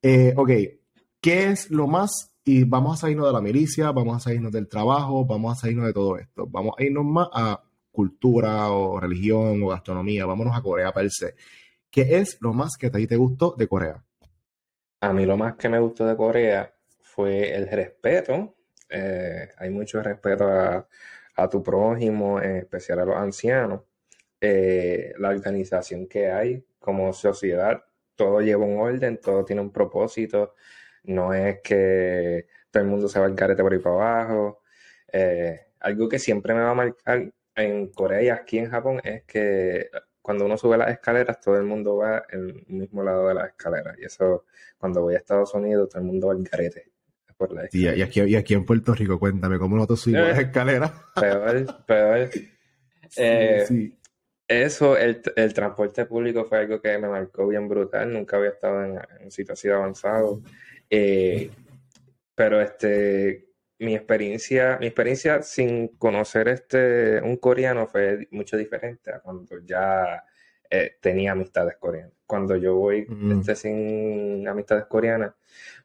Eh, ok, ¿qué es lo más? Y vamos a salirnos de la milicia, vamos a salirnos del trabajo, vamos a salirnos de todo esto. Vamos a irnos más a cultura o religión o gastronomía. Vámonos a Corea per se. ¿Qué es lo más que a ti te gustó de Corea? A mí lo más que me gustó de Corea fue el respeto. Eh, hay mucho respeto a, tu prójimo, en especial a los ancianos. Eh, la organización que hay como sociedad, todo lleva un orden, todo tiene un propósito. No es que todo el mundo se va al carete por ahí para abajo. Eh, algo que siempre me va a marcar en Corea y aquí en Japón es que cuando uno sube las escaleras, todo el mundo va en el mismo lado de las escaleras. Y eso, cuando voy a Estados Unidos, todo el mundo va al carete por la Y, y aquí, y aquí en Puerto Rico, cuéntame, ¿cómo nosotros subimos Eh. las escaleras? Peor, peor. Eh, sí. Eso, el, el transporte público fue algo que me marcó bien brutal. Nunca había estado en, en un sitio así avanzado. Eh, pero este, mi experiencia, mi experiencia sin conocer este, un coreano fue mucho diferente a cuando ya eh, tenía amistades coreanas. Cuando yo voy Mm. este, sin amistades coreanas,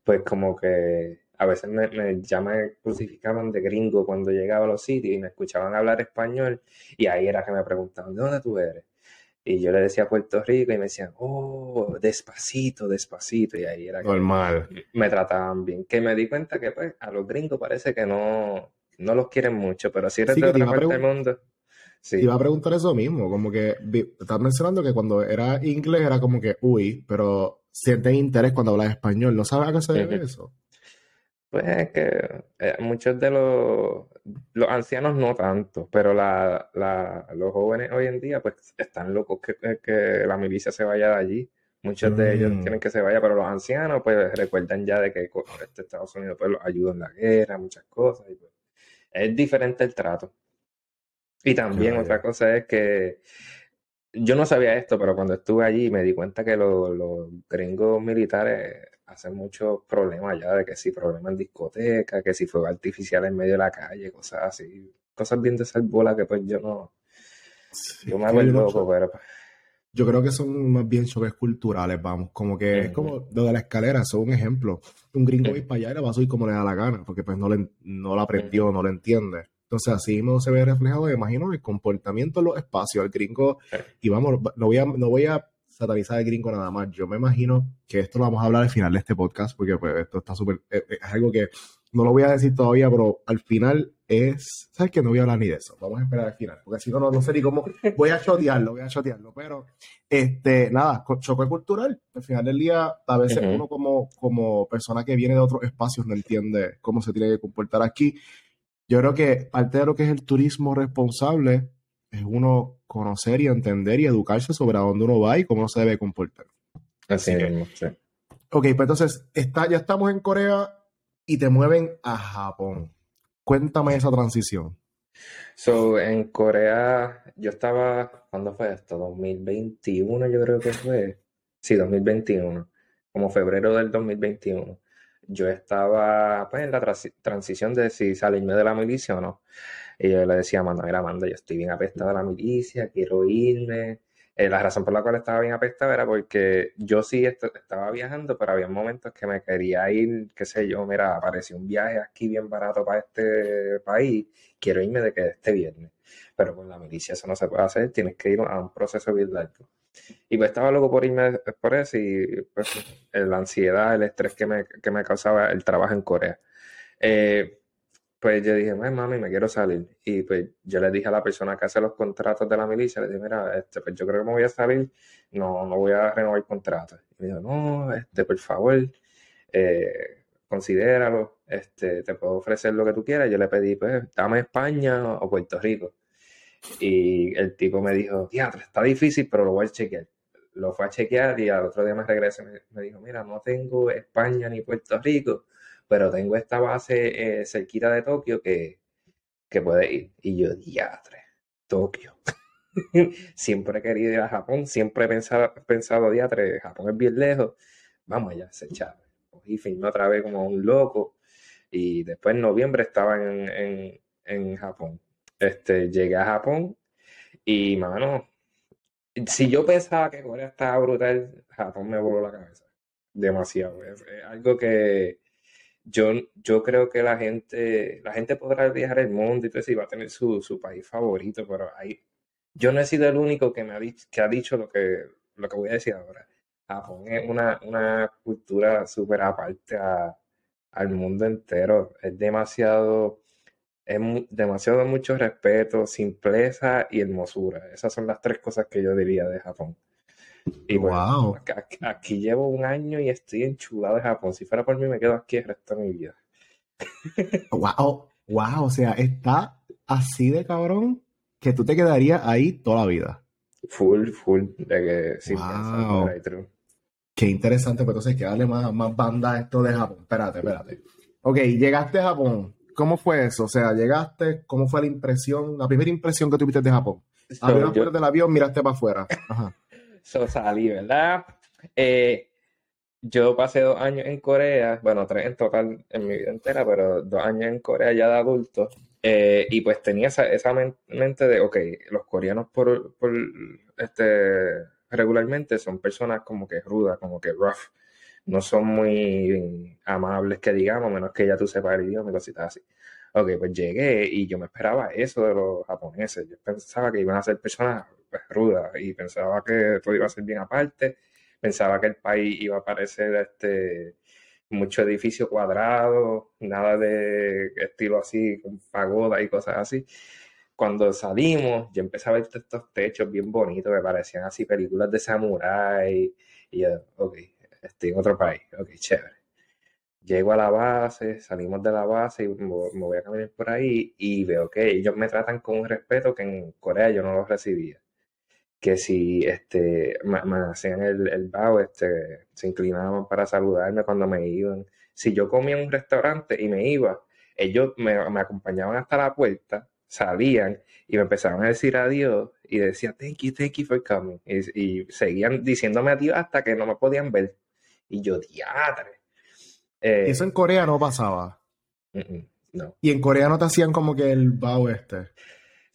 pues como que a veces me, me, ya me crucificaban de gringo cuando llegaba a los sitios y me escuchaban hablar español y ahí era que me preguntaban, ¿de dónde tú eres? Y yo le decía Puerto Rico y me decían, oh, despacito, despacito. Y ahí era que Normal. me trataban bien. Que me di cuenta que pues a los gringos parece que no, no los quieren mucho, pero si eres Sí, de otra a parte del mundo, sí. iba a preguntar eso mismo, como que estás mencionando que cuando era inglés era como que, uy, pero sienten interés cuando hablas español. ¿No sabes a qué se debe eso? Pues es que eh, muchos de los, los ancianos no tanto, pero la, la- los jóvenes hoy en día pues están locos que, que- la milicia se vaya de allí. Muchos de ellos Mm. quieren que se vaya, pero los ancianos pues recuerdan ya de que este Estados Unidos pues los ayuda en la guerra, muchas cosas. y, pues, es diferente el trato. Y también otra cosa es que yo no sabía esto, pero cuando estuve allí me di cuenta que los, los gringos militares hacen muchos problemas ya, de que si problemas en discoteca, que si fuego artificial en medio de la calle, cosas así. Cosas bien de ser bola que pues yo no, Sí, yo me hago el no loco, pero pues, Yo creo que son más bien choques culturales, vamos. Como que es como lo de la escalera, eso es un ejemplo. Un gringo va a ir Ujú. para allá y le va a subir como le da la gana, porque pues no, le, no lo aprendió, no lo entiende. Entonces así mismo se ve reflejado, imagino, el comportamiento en los espacios. El gringo, y vamos, no voy a, no voy a satanizar al gringo nada más. Yo me imagino que esto lo vamos a hablar al final de este podcast, porque pues esto está súper, eh, eh, es, algo que no lo voy a decir todavía, pero al final es, ¿sabes qué? No voy a hablar ni de eso. Vamos a esperar al final, porque si no, no, sé ni cómo, voy a chotearlo, voy a chotearlo, pero, este, nada, choque cultural. Al final del día, a veces uno como, como persona que viene de otros espacios no entiende cómo se tiene que comportar aquí. Yo creo que parte de lo que es el turismo responsable es uno conocer y entender y educarse sobre a dónde uno va y cómo se debe comportar. Así, mismo, sí. Ok, pues entonces está, ya estamos en Corea y te mueven a Japón. Cuéntame esa transición. So, en Corea, yo estaba, ¿cuándo fue esto? 2021, yo creo que fue. Sí, 2021, como febrero del 2021. Yo estaba pues, en la transición de si salirme de la milicia o no. Y yo le decía a Amanda, mira, Amanda, yo estoy bien apestada de la milicia, quiero irme. Eh, la razón por la cual estaba bien apestada era porque yo sí estaba viajando, pero había momentos que me quería ir, qué sé yo, mira, apareció un viaje aquí bien barato para este país, quiero irme de que este viernes. Pero con la milicia eso no se puede hacer, tienes que ir a un proceso bien largo. Y pues estaba loco por irme por eso y pues la ansiedad, el estrés que me, que me causaba el trabajo en Corea. Eh, pues yo dije, mami, me quiero salir. Y pues yo le dije a la persona que hace los contratos de la milicia, le dije, mira, este, pues yo creo que me voy a salir, no, no voy a renovar el contrato. Y me dijo, no, este, por favor, eh, considéralo, este, te puedo ofrecer lo que tú quieras. Yo le pedí, pues, dame España o Puerto Rico. Y el tipo me dijo, teatro, está difícil, pero lo voy a chequear. Lo fue a chequear y al otro día me regresó y me dijo, mira, no tengo España ni Puerto Rico pero tengo esta base eh, cerquita de Tokio que, que puede ir. Y yo, diatre, Tokio. siempre he querido ir a Japón, siempre he pensado, pensado diatre, Japón es bien lejos, vamos allá, se echaba. Y filmé otra vez como un loco. Y después en noviembre estaba en, en, Japón. Este, llegué a Japón y, mano, si yo pensaba que Corea estaba brutal, Japón me voló la cabeza. Demasiado. es algo que, yo, yo creo que la gente, la gente podrá viajar el mundo y todo eso y va a tener su, su país favorito, pero ahí, yo no he sido el único que me ha dicho, que ha dicho lo que, lo que voy a decir ahora. Japón es una, una cultura súper aparte al mundo entero. Es demasiado, es demasiado mucho respeto, simpleza y hermosura. Esas son las tres cosas que yo diría de Japón. Y wow. aquí, llevo un año y estoy enchulado de Japón. Si fuera por mí, me quedo aquí el resto de mi vida. wow, wow, o sea, está así de cabrón que tú te quedarías ahí toda la vida. Full, full, de que wow. Qué interesante, pues entonces que darle más, más banda a esto de Japón. Espérate, espérate. Ok, llegaste a Japón. ¿Cómo fue eso? O sea, llegaste, ¿cómo fue la impresión, la primera impresión que tuviste de Japón? Abriste la del avión, miraste para afuera. Ajá. So salí, ¿verdad? Eh, yo pasé dos años en Corea, bueno, tres en total en mi vida entera, pero dos años en Corea ya de adulto. Eh, y pues tenía esa, esa, mente de, ok, los coreanos por, por, este, regularmente son personas como que rudas, como que rough. No son muy amables que digamos, menos que ya tú sepas el idioma y cositas así. Ok, pues llegué y yo me esperaba eso de los japoneses. Yo pensaba que iban a ser personas pues, ruda y pensaba que todo iba a ser bien aparte, pensaba que el país iba a parecer este mucho edificio cuadrado, nada de estilo así, con pagoda y cosas así. Cuando salimos, yo empecé a ver estos techos bien bonitos que parecían así películas de samurái. Y yo, ok, estoy en otro país, ok, chévere. Llego a la base, salimos de la base y me voy a caminar por ahí y veo que ellos me tratan con un respeto que en Corea yo no lo recibía que si este, me, hacían el, el este, se inclinaban para saludarme cuando me iban. Si yo comía en un restaurante y me iba, ellos me, acompañaban hasta la puerta, salían y me empezaban a decir adiós y decía thank you, thank you for coming. Y, seguían diciéndome adiós hasta que no me podían ver. Y yo, diadre. Eh, Eso en Corea no pasaba. no. Y en Corea no te hacían como que el bow este.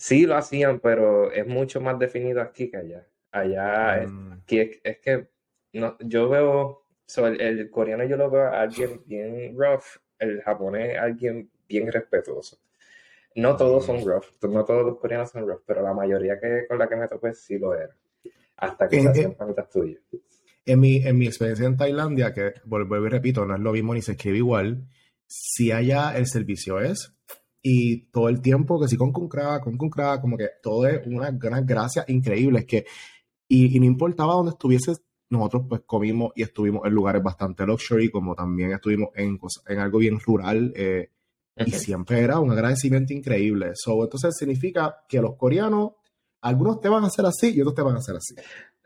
Sí lo hacían, pero es mucho más definido aquí que allá. Allá mm. es, que no, yo veo, el, coreano yo lo veo a alguien bien rough, el japonés alguien bien respetuoso. No todos son rough, no todos los coreanos son rough, pero la mayoría que con la que me topé sí lo era. Hasta que se eh, hacían tuyas. En mi, en mi experiencia en Tailandia, que vuelvo y repito, no es lo mismo ni se escribe igual, si allá el servicio es, y todo el tiempo que sí con Kunkra, con Kunkra, como que todo es una gran gracia increíble, que, y, y no importaba dónde estuvieses, nosotros pues comimos y estuvimos en lugares bastante luxury, como también estuvimos en, en algo bien rural, eh, y siempre era un agradecimiento increíble. So, entonces significa que los coreanos, algunos te van a hacer así y otros te van a hacer así.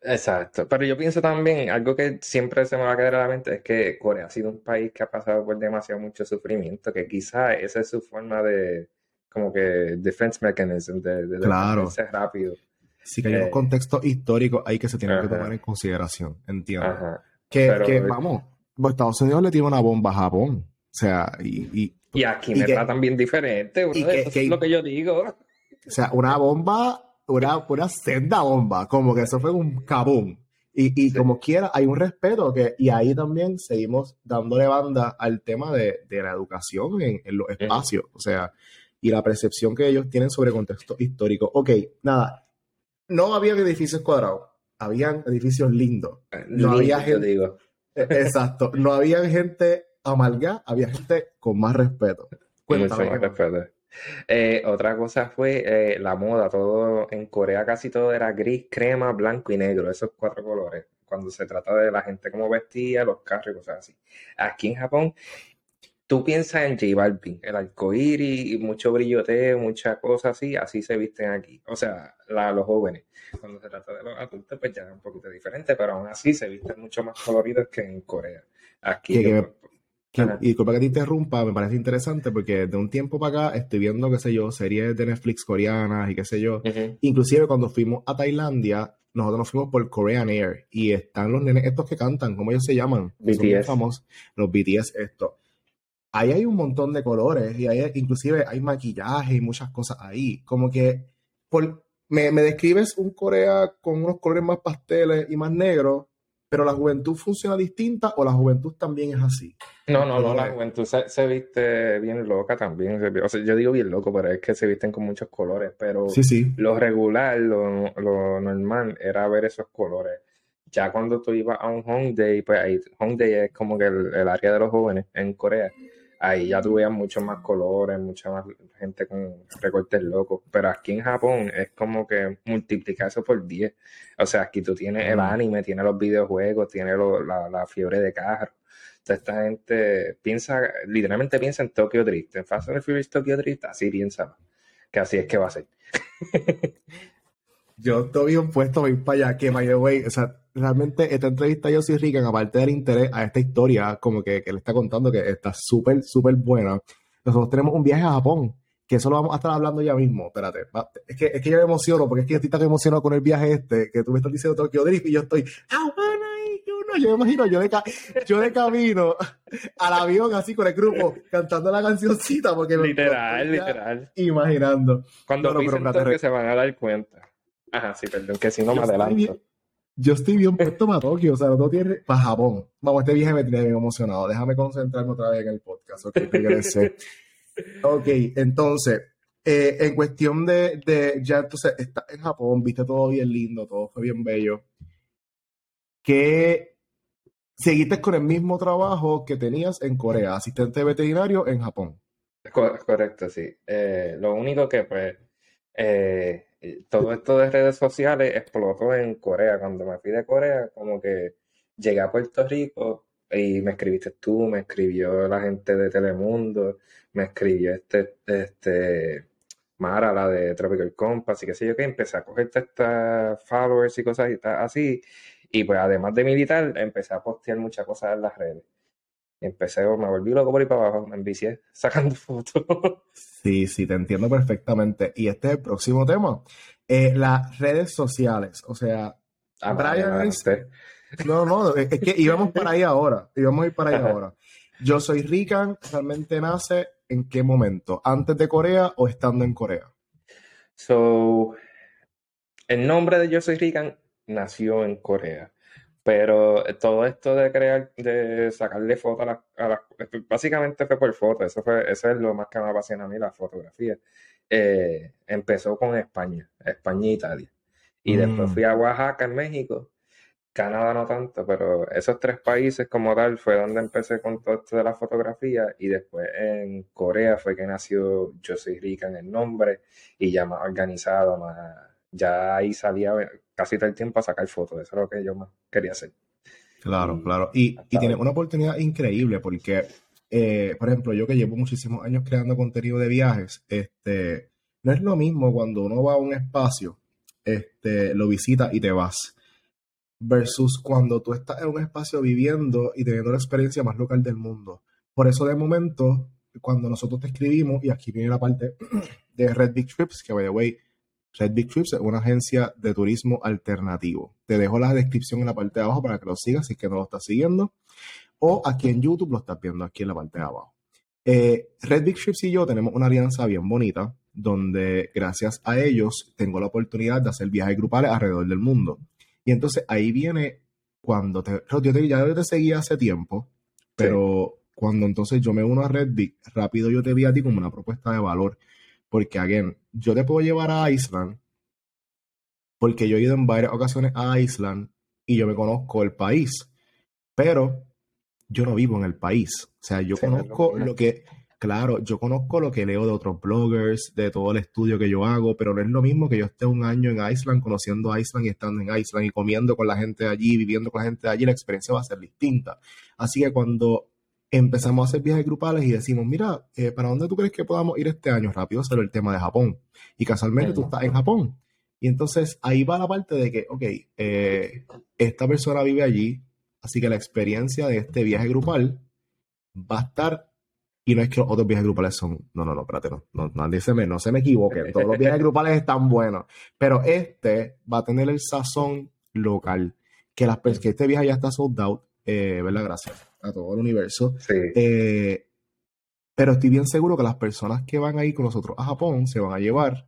Exacto, pero yo pienso también, algo que siempre se me va a quedar a la mente es que Corea ha sido un país que ha pasado por demasiado mucho sufrimiento, que quizá esa es su forma de, como que, defense mechanism, de, de Claro. defenderse rápido. Sí que hay unos Eh, contextos históricos ahí que se tienen que tomar en consideración, entiendo. Ajá. Que, Pero- que, vamos, pues Estados Unidos le tiene una bomba a Japón. O sea, y, y- Y aquí Y me que- tratan bien diferente, bro, y que- eso que- es lo que yo digo. o sea, una bomba, una, una senda bomba, como que eso fue un kabum. Y, y Sí. como quiera, hay un respeto que, y ahí también seguimos dándole banda al tema de, de la educación en, en los espacios, o sea, y la percepción que ellos tienen sobre contexto histórico. Ok, nada, no habían edificios cuadrados, habían edificios lindos. No había Lindo, gente- digo. Eh, Exacto. No había gente amarga, había gente con más respeto. Cuéntame. más respeto. Eh, otra cosa fue eh, la moda. Todo en Corea casi todo era gris, crema, blanco y negro. Esos cuatro colores. Cuando se trata de la gente como vestía, los carros y cosas así. Aquí en Japón, tú piensas en J Balvin, el arcoíris, y mucho brilloteo, muchas cosas así. Así se visten aquí. O sea, la- los jóvenes. Cuando se trata de los adultos, pues ya es un poquito diferente, pero aún así se visten mucho más coloridos que en Corea. Aquí Que- yo- que- y disculpa que te interrumpa, me parece interesante porque de un tiempo para acá estoy viendo, qué sé yo, series de Netflix coreanas y qué sé yo. Ujú. Inclusive cuando fuimos a Tailandia, nosotros nos fuimos por Korean Air y están los nenes estos que cantan, ¿cómo ellos se llaman? Que Son BTS. famosos, los BTS estos. Ahí hay un montón de colores y ahí inclusive hay maquillaje y muchas cosas ahí. Como que por, me, me describes un Corea con unos colores más pasteles y más negros, pero la juventud funciona distinta o la juventud también es así. No, no, no, la juventud se, se viste bien loca también. se- O sea, yo digo bien loco, pero es que se visten con muchos colores. Pero Sí, sí. lo regular, lo, lo normal era ver esos colores. Ya cuando tú ibas a un Hongdae, pues ahí Hongdae es como que el, el área de los jóvenes en Corea. Ahí ya tú veías muchos más colores, mucha más gente con recortes locos. Pero aquí en Japón es como que multiplicar eso por 10. O sea, aquí tú tienes el anime, tienes los videojuegos, tienes lo- la, la fiebre de carro. Entonces, esta gente piensa, literalmente piensa en Tokyo Drift, en Fast and Furious Tokyo Drift, así piensa, que así es que va a ser. Yo estoy bien puesto a ir para allá, que by the way, o sea, realmente esta entrevista yo soy rica, aparte del interés a esta historia, como que, que le está contando que está súper, súper buena. Nosotros tenemos un viaje a Japón, que eso lo vamos a estar hablando ya mismo. Espérate, es que, es que yo me emociono, porque es que yo estoy tan emocionado con el viaje este, que tú me estás diciendo Tokyo Drift y yo estoy, ah, bueno, y yo no, yo me imagino, yo de, yo de camino al avión así con el grupo, cantando la cancioncita, porque Literal, me literal. Imaginando. Cuando No, pero Tokio se van a dar cuenta. Ajá, sí, perdón, que si no me Yo estoy adelanto. bien- Yo estoy bien puesto para Tokio, o sea, no tiene para Japón. Vamos, este viaje me tiene bien emocionado. Déjame concentrarme otra vez en el podcast. Ok, regresé. ok, entonces, eh, en cuestión de, de, ya entonces, estás en Japón, viste todo bien lindo, todo fue bien bello. ¿Qué seguiste con el mismo trabajo que tenías en Corea, asistente veterinario en Japón? Co- correcto, sí. Eh, lo único que, pues, eh, todo esto de redes sociales explotó en Corea. Cuando me fui de Corea, como que llegué a Puerto Rico y me escribiste tú, me escribió la gente de Telemundo, me escribió este, este, Mara, la de Tropical Compass y qué sé yo qué, empecé a coger estas followers y cosas y tal, así. Y pues además de militar, empecé a postear muchas cosas en las redes. Empecé, me volví loco por ahí para abajo, me envicié sacando fotos. Sí, sí, te entiendo perfectamente. Y este es el próximo tema. Eh, las redes sociales. O sea, Ah, Brian es- vale. no, no, es que íbamos para ahí ahora. Íbamos a ir para ahí ahora. Yo soy Rican, realmente nace en qué momento? ¿Antes de Corea o estando en Corea? So, el nombre de Yo Soy Rican nació en Corea, pero todo esto de crear, de sacarle fotos a las, a las- básicamente fue por foto, eso fue, eso es lo más que me apasiona a mí, la fotografía. eh, empezó con España, España e Italia. Y después Mm. fui a Oaxaca, en México. Canadá no tanto, pero esos tres países como tal fue donde empecé con todo esto de la fotografía y después en Corea fue que nació Yo Soy Rica en el nombre y ya más organizado, más ya ahí salía casi todo el tiempo a sacar fotos, eso es lo que yo más quería hacer. Claro, Y claro. Y, y tienes una oportunidad increíble porque, eh, por ejemplo, yo que llevo muchísimos años creando contenido de viajes, este, no es lo mismo cuando uno va a un espacio, este, lo visitas y te vas, versus cuando tú estás en un espacio viviendo y teniendo la experiencia más local del mundo. Por eso, de momento, cuando nosotros te escribimos, y aquí viene la parte de Red Big Trips, que by the way, Red Big Trips es una agencia de turismo alternativo. Te dejo la descripción en la parte de abajo para que lo sigas si es que no lo estás siguiendo. O aquí en YouTube lo estás viendo aquí en la parte de abajo. Eh, Red Big Trips y yo tenemos una alianza bien bonita donde gracias a ellos tengo la oportunidad de hacer viajes grupales alrededor del mundo. Y entonces ahí viene cuando te... Yo te, ya te seguía hace tiempo, pero cuando entonces yo me uno a Red Big, rápido yo te vi a ti como una propuesta de valor. Porque, again, yo te puedo llevar a Island porque yo he ido en varias ocasiones a Island y yo me conozco el país, pero yo no vivo en el país. O sea, yo Sí, conozco lo que, claro, yo conozco lo que leo de otros bloggers, de todo el estudio que yo hago, pero no es lo mismo que yo esté un año en Island conociendo a Island y estando en Island y comiendo con la gente de allí, viviendo con la gente de allí, la experiencia va a ser distinta. Así que cuando empezamos a hacer viajes grupales y decimos, mira, eh, ¿para dónde tú crees que podamos ir este año? Rápido salió el tema de Japón. Y casualmente tú estás en Japón. Y entonces ahí va la parte de que, ok, eh, esta persona vive allí, así que la experiencia de este viaje grupal va a estar, y no es que los otros viajes grupales son, no, no, no, espérate, no, no, nadie se me, no se me equivoque, todos los viajes grupales están buenos, pero este va a tener el sazón local, que, las, que este viaje ya está sold out, eh, ¿verdad? Gracias a todo el universo. Sí, Eh, pero estoy bien seguro que las personas que van a ir con nosotros a Japón se van a llevar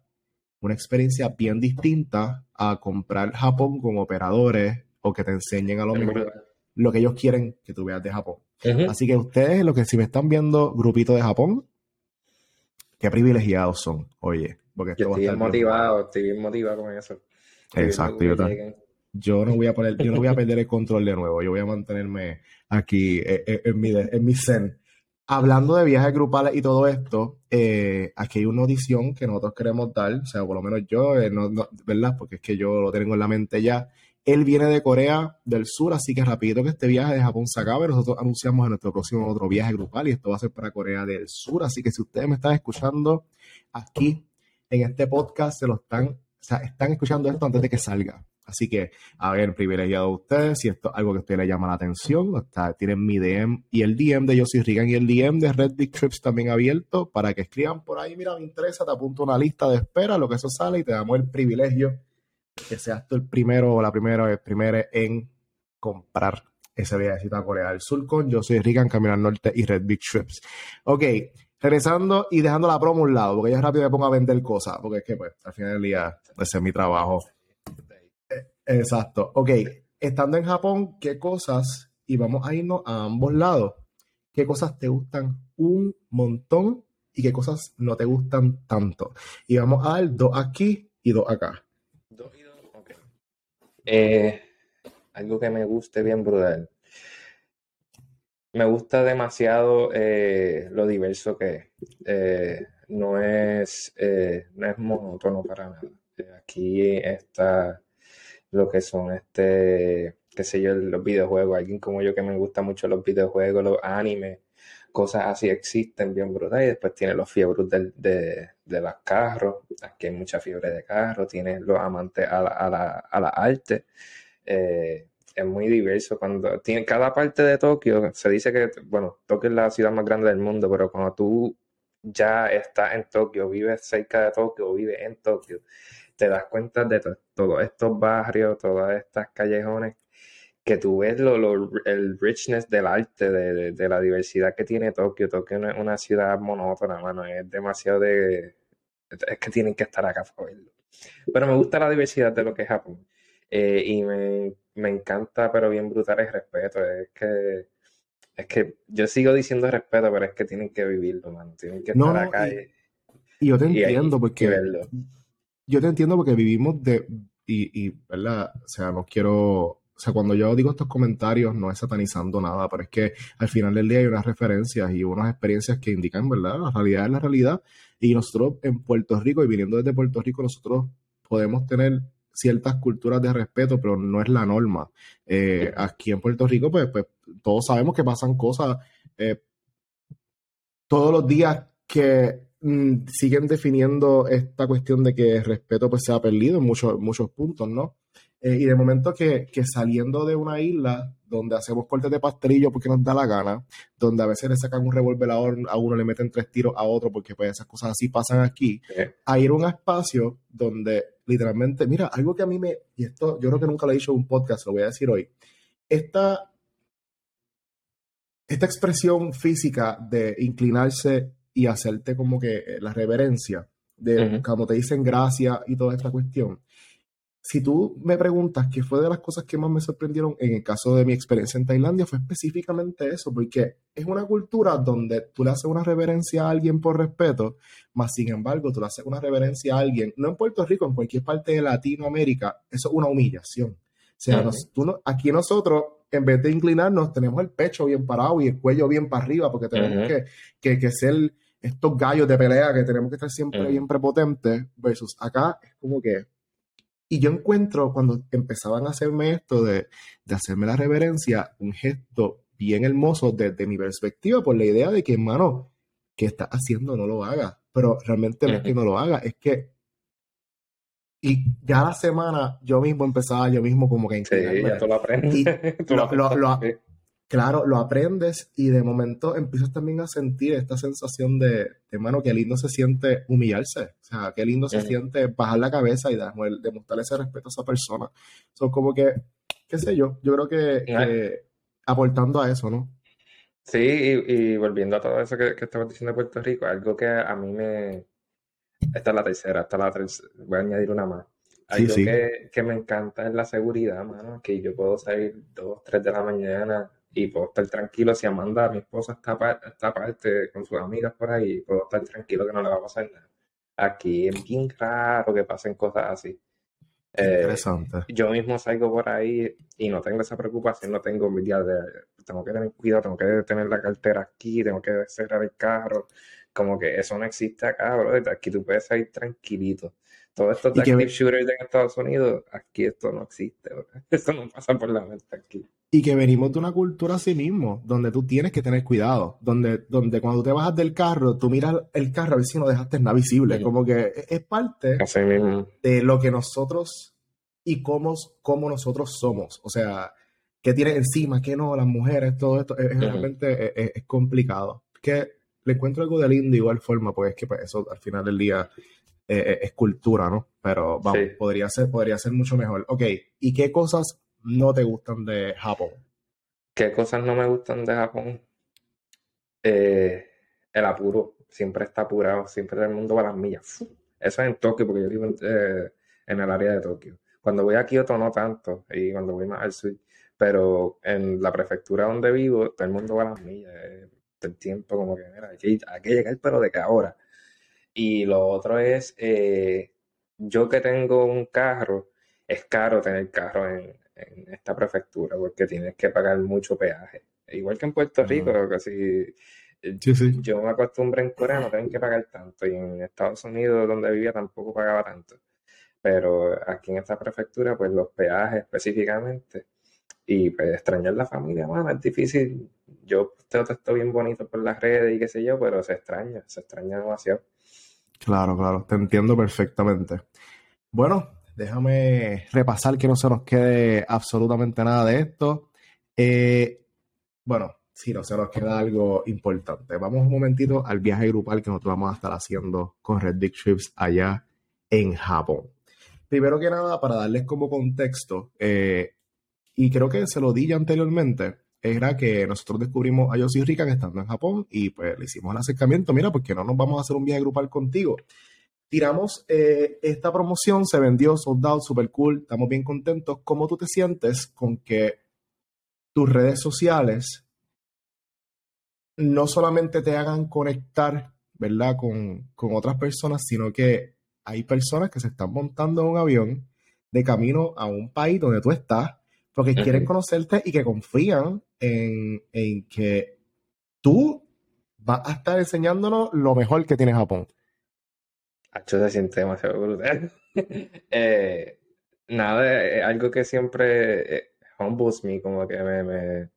una experiencia bien distinta a comprar Japón con operadores o que te enseñen a lo mejor lo que ellos quieren que tú veas de Japón. Así que ustedes, los que si me están viendo grupito de Japón, qué privilegiados son, oye, porque esto Yo va a estoy bien motivado, estoy bien motivado con eso. Estoy Exacto, yo también. Yo no voy a poner, yo no voy a perder el control de nuevo. Yo voy a mantenerme aquí eh, eh, en, mi, en mi zen. Hablando de viajes grupales y todo esto, eh, aquí hay una audición que nosotros queremos dar, o sea, por lo menos yo, ¿verdad? Porque es que yo lo tengo en la mente ya. Él viene de Corea del Sur, así que rapidito que este viaje de Japón se acabe, nosotros anunciamos en nuestro próximo otro viaje grupal y esto va a ser para Corea del Sur. Así que si ustedes me están escuchando aquí en este podcast, se lo están, o sea, están escuchando esto antes de que salga. Así que, a ver, privilegiado ustedes, si esto es algo que a usted le llama la atención, está, tienen mi DM y el DM de Soy Regan y el DM de Red Big Trips también abierto para que escriban por ahí, mira, me interesa, te apunto una lista de espera, lo que eso sale y te damos el privilegio que seas tú el primero o la primera, el primero en comprar ese viajecito a Corea del Sur con Soy Regan, Camino al Norte y Red Big Trips. Ok, regresando y dejando la promo a un lado, porque yo rápido me pongo a vender cosas, porque es que, pues, al final del día, ese es mi trabajo. Exacto. Ok, estando en Japón, ¿qué cosas, y vamos a irnos a ambos lados, qué cosas te gustan un montón y qué cosas no te gustan tanto? Y vamos a dar dos aquí y dos acá. Dos y dos, ok. Eh, algo que me guste bien brutal. Me gusta demasiado eh, lo diverso que es. Eh, no es, no es monótono para nada. Aquí está lo que son este, qué sé yo, los videojuegos. Alguien como yo que me gusta mucho los videojuegos, los animes, cosas así existen bien brutales. Y después tiene los fiebres del- de, de los carros. Aquí hay mucha fiebre de carros. Tiene los amantes a la, a la, a la arte. Eh, es muy diverso. Cuando tiene cada parte de Tokio, se dice que, bueno, Tokio es la ciudad más grande del mundo, pero cuando tú ya estás en Tokio, vives cerca de Tokio, vives en Tokio, te das cuenta de to- todos estos barrios, todas estas callejones, que tú ves lo, lo- el richness del arte, de, de- de la diversidad que tiene Tokio. Tokio no es una ciudad monótona, mano, es demasiado de... Es que tienen que estar acá para verlo. Pero me gusta la diversidad de lo que es Japón. Eh, y me, me encanta, pero bien brutal el respeto. Es que, es que yo sigo diciendo respeto, pero es que tienen que vivirlo, mano. Tienen que estar no, acá. y- y- Y yo te entiendo porque... Yo te entiendo porque vivimos de... Y, y, ¿verdad? O sea, no quiero o sea, cuando yo digo estos comentarios no es satanizando nada, pero es que al final del día hay unas referencias y unas experiencias que indican, ¿verdad? La realidad es la realidad. Y nosotros en Puerto Rico y viniendo desde Puerto Rico, nosotros podemos tener ciertas culturas de respeto, pero no es la norma. Eh, aquí en Puerto Rico, pues, pues, todos sabemos que pasan cosas eh, todos los días que mm, siguen definiendo esta cuestión de que el respeto pues se ha perdido en muchos, muchos puntos, ¿no? Eh, y de momento que, saliendo de una isla donde hacemos cortes de pastelillo porque nos da la gana, donde a veces le sacan un revólver a uno, le meten tres tiros a otro porque pues esas cosas así pasan aquí, a ir a un espacio donde literalmente, mira, algo que a mí me, y esto yo creo que nunca lo he dicho en un podcast, lo voy a decir hoy, esta, esta expresión física de inclinarse y hacerte como que la reverencia, de cuando te dicen gracias y toda esta cuestión, si tú me preguntas qué fue de las cosas que más me sorprendieron en el caso de mi experiencia en Tailandia, fue específicamente eso, porque es una cultura donde tú le haces una reverencia a alguien por respeto, más sin embargo, tú le haces una reverencia a alguien, no en Puerto Rico, en cualquier parte de Latinoamérica, eso es una humillación. O sea, aquí nosotros, en vez de inclinarnos, tenemos el pecho bien parado y el cuello bien para arriba, porque tenemos que, que, ser estos gallos de pelea, que tenemos que estar siempre bien prepotentes, versus acá es como que y yo encuentro cuando empezaban a hacerme esto de, hacerme la reverencia, un gesto bien hermoso desde mi perspectiva, por la idea de que, hermano, que estás haciendo no lo haga. Pero realmente no es que no lo haga, es que. Y ya la semana yo mismo empezaba, yo mismo como que. Sí, ya tú lo aprendes. claro, lo aprendes y de momento empiezas también a sentir esta sensación de, hermano, qué lindo se siente humillarse. O sea, qué lindo se siente bajar la cabeza y demostrar ese respeto a esa persona. Son como que, qué sé yo, yo creo que, aportando a eso, ¿no? Sí, y, volviendo a todo eso que, que estabas diciendo de Puerto Rico, algo que a mí me... Esta es la tercera, esta es la tercera, voy a añadir una más. Algo Que, que me encanta es la seguridad, mano, que yo puedo salir dos, tres de la mañana y puedo estar tranquilo si Amanda, mi esposa, está, está aparte con sus amigas por ahí, puedo estar tranquilo que no le va a pasar nada. Aquí es bien raro que pasen cosas así. Eh, Interesante. Yo mismo salgo por ahí y no tengo esa preocupación, no tengo envidia de, tengo que tener cuidado, tengo que tener la cartera aquí, tengo que cerrar el carro, como que eso no existe acá, bro. Aquí tú puedes salir tranquilito. Todo esto de active shooters de Estados Unidos, aquí esto no existe, bro. Eso no pasa por la mente aquí y que venimos de una cultura así mismo, donde tú tienes que tener cuidado, donde, donde cuando te bajas del carro, tú miras el carro a ver si no dejaste nada visible, como que e, es parte de lo que nosotros y cómo, cómo nosotros somos, o sea, qué tiene encima, qué no, las mujeres, todo esto, es, realmente es, complicado. Que le encuentro algo de lindo de igual forma, pues es que pues, eso al final del día eh, eh, es cultura, ¿no? Pero vamos, podría, ser, podría ser mucho mejor. Ok, ¿y qué cosas no te gustan de Japón? ¿Qué cosas no me gustan de Japón? Eh, el apuro. Siempre está apurado, siempre el mundo va a las millas. Eso es en Tokio, porque yo vivo en, eh, en, el área de Tokio. Cuando voy a Kioto no tanto, y cuando voy más al sur, pero en la prefectura donde vivo, todo el mundo va a las millas. Eh, el tiempo como que, mira, hay que, hay que llegar, pero de qué ahora. Y lo otro es, yo que tengo un carro, es caro tener carro en, en esta prefectura porque tienes que pagar mucho peaje. Igual que en Puerto Rico, casi yo me acostumbré en Corea no tener que pagar tanto y en Estados Unidos donde vivía tampoco pagaba tanto. Pero aquí en esta prefectura, pues los peajes específicamente y pues extrañar la familia, mano, es difícil. Yo te esto bien bonito por las redes y qué sé yo, pero se extraña, se extraña demasiado. Claro, claro, te entiendo perfectamente. Bueno, Déjame repasar que no se nos quede absolutamente nada de esto. Eh, bueno, si no se nos queda algo importante. Vamos un momentito al viaje grupal que nosotros vamos a estar haciendo con Red Dick Trips allá en Japón. Primero que nada, para darles como contexto, eh, y creo que se lo di ya anteriormente, era que nosotros descubrimos a Yoshi Rican estando en Japón y pues le hicimos el acercamiento, mira, porque no nos vamos a hacer un viaje grupal contigo tiramos eh, esta promoción, se vendió, soldado, super cool, estamos bien contentos. ¿Cómo tú te sientes con que tus redes sociales no solamente te hagan conectar ¿verdad? Con, con otras personas, sino que hay personas que se están montando en un avión de camino a un país donde tú estás, porque quieren conocerte y que confían en, en que tú vas a estar enseñándonos lo mejor que tiene Japón. Hacho se siente demasiado brutal. eh, nada, es algo que siempre eh, humbles me, como que me, me,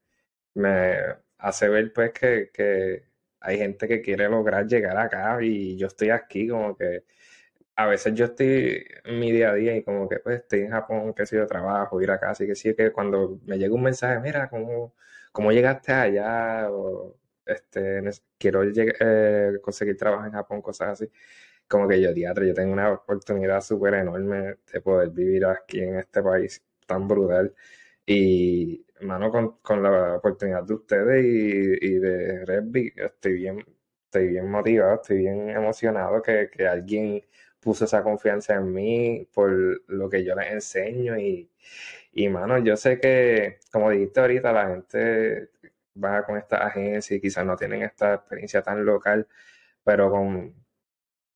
me hace ver pues que, que, hay gente que quiere lograr llegar acá y yo estoy aquí como que a veces yo estoy en mi día a día y como que pues estoy en Japón, que sé yo, trabajo, ir acá, así que sí que cuando me llega un mensaje, mira, ¿cómo, cómo llegaste allá? O este, quiero eh, conseguir trabajo en Japón, cosas así. Como que yo, teatro, yo tengo una oportunidad súper enorme de poder vivir aquí en este país tan brutal. Y, mano, con, con la oportunidad de ustedes y, y de Redby, estoy bien, estoy bien motivado, estoy bien emocionado que, que alguien puso esa confianza en mí por lo que yo les enseño y, y mano, yo sé que, como dijiste ahorita, la gente va con esta agencia y quizás no tienen esta experiencia tan local, pero con,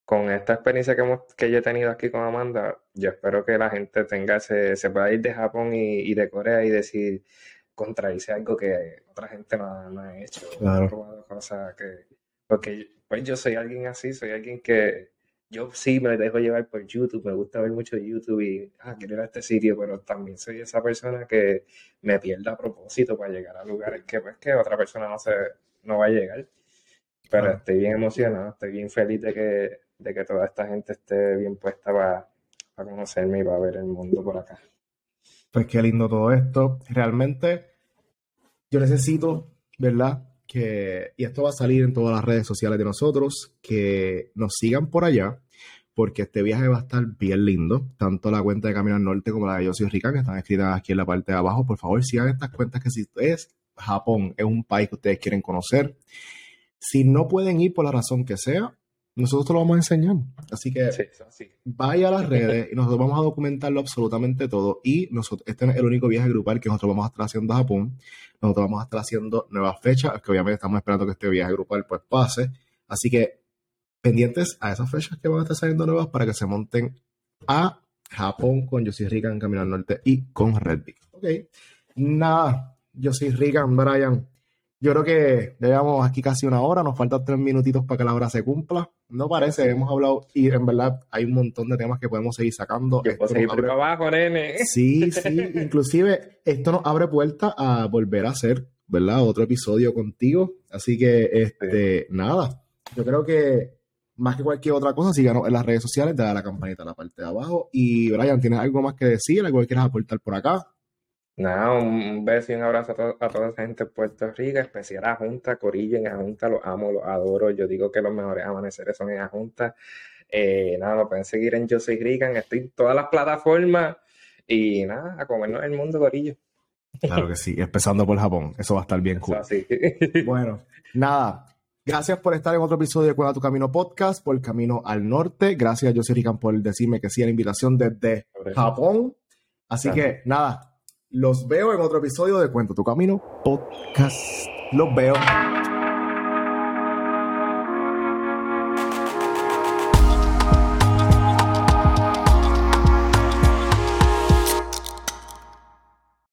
con esta experiencia que, hemos, que yo he tenido aquí con Amanda, yo espero que la gente tenga ese, se pueda ir de Japón y, de Corea y decir, contradice algo que otra gente no, ha hecho, claro. cosas que, porque pues yo soy alguien así, soy alguien que yo sí me dejo llevar por YouTube, me gusta ver mucho YouTube y, ah, quiero ir a este sitio, pero también soy esa persona que me pierda a propósito para llegar a lugares que, pues, que otra persona no, se, no va a llegar. Pero estoy bien emocionado, estoy bien feliz de que, de que toda esta gente esté bien puesta para, conocerme y para ver el mundo por acá. Pues qué lindo todo esto. Realmente yo necesito, ¿verdad? que, y esto va a salir en todas las redes sociales de nosotros, que nos sigan por allá, porque este viaje va a estar bien lindo. Tanto la cuenta de Camino al Norte como la de Yo Soy Rica, que están escritas aquí en la parte de abajo. Por favor, sigan estas cuentas que si es Japón, es un país que ustedes quieren conocer. Si no pueden ir por la razón que sea, nosotros te lo vamos a enseñar. Así que vaya a las redes y nosotros vamos a documentarlo absolutamente todo. Y nosotros, este es el único viaje grupal que nosotros vamos a estar haciendo a Japón. Nosotros vamos a estar haciendo nuevas fechas, que obviamente estamos esperando que este viaje grupal pues pase. Así que pendientes a esas fechas que van a estar saliendo nuevas para que se monten a Japón con Yo soy en Camino al Norte y con Redby. Ok, nada, yo soy Rigan, Brian. Yo creo que llevamos aquí casi una hora, nos faltan tres minutitos para que la hora se cumpla. No parece, hemos hablado y en verdad hay un montón de temas que podemos seguir sacando. Que seguir abre... abajo, nene. Sí, sí, inclusive esto nos abre puerta a volver a hacer, ¿verdad? Otro episodio contigo. Así que, este, nada, yo creo que más que cualquier otra cosa, síganos en las redes sociales, dale a la campanita en la parte de abajo. Y Brian, ¿tienes algo más que decir? ¿Algo que quieras aportar por acá? Nada, un beso y un abrazo a, toda esa gente de Puerto Rico, especial a Junta, Corillo en Junta, los amo, los adoro. Yo digo que los mejores amaneceres son en Junta. Eh, nada, me pueden seguir en Yo Soy Rican, estoy en todas las plataformas y nada, a comernos el mundo, Corillo. Claro que sí, empezando por Japón, eso va a estar bien cool. bueno, nada, Gracias por estar en otro episodio de Cueva tu Camino Podcast por el Camino al Norte. Gracias, Yo Soy Rican, por decirme que sí a la invitación desde Japón. Así que nada, los veo en otro episodio de Cuento tu Camino Podcast. Los veo.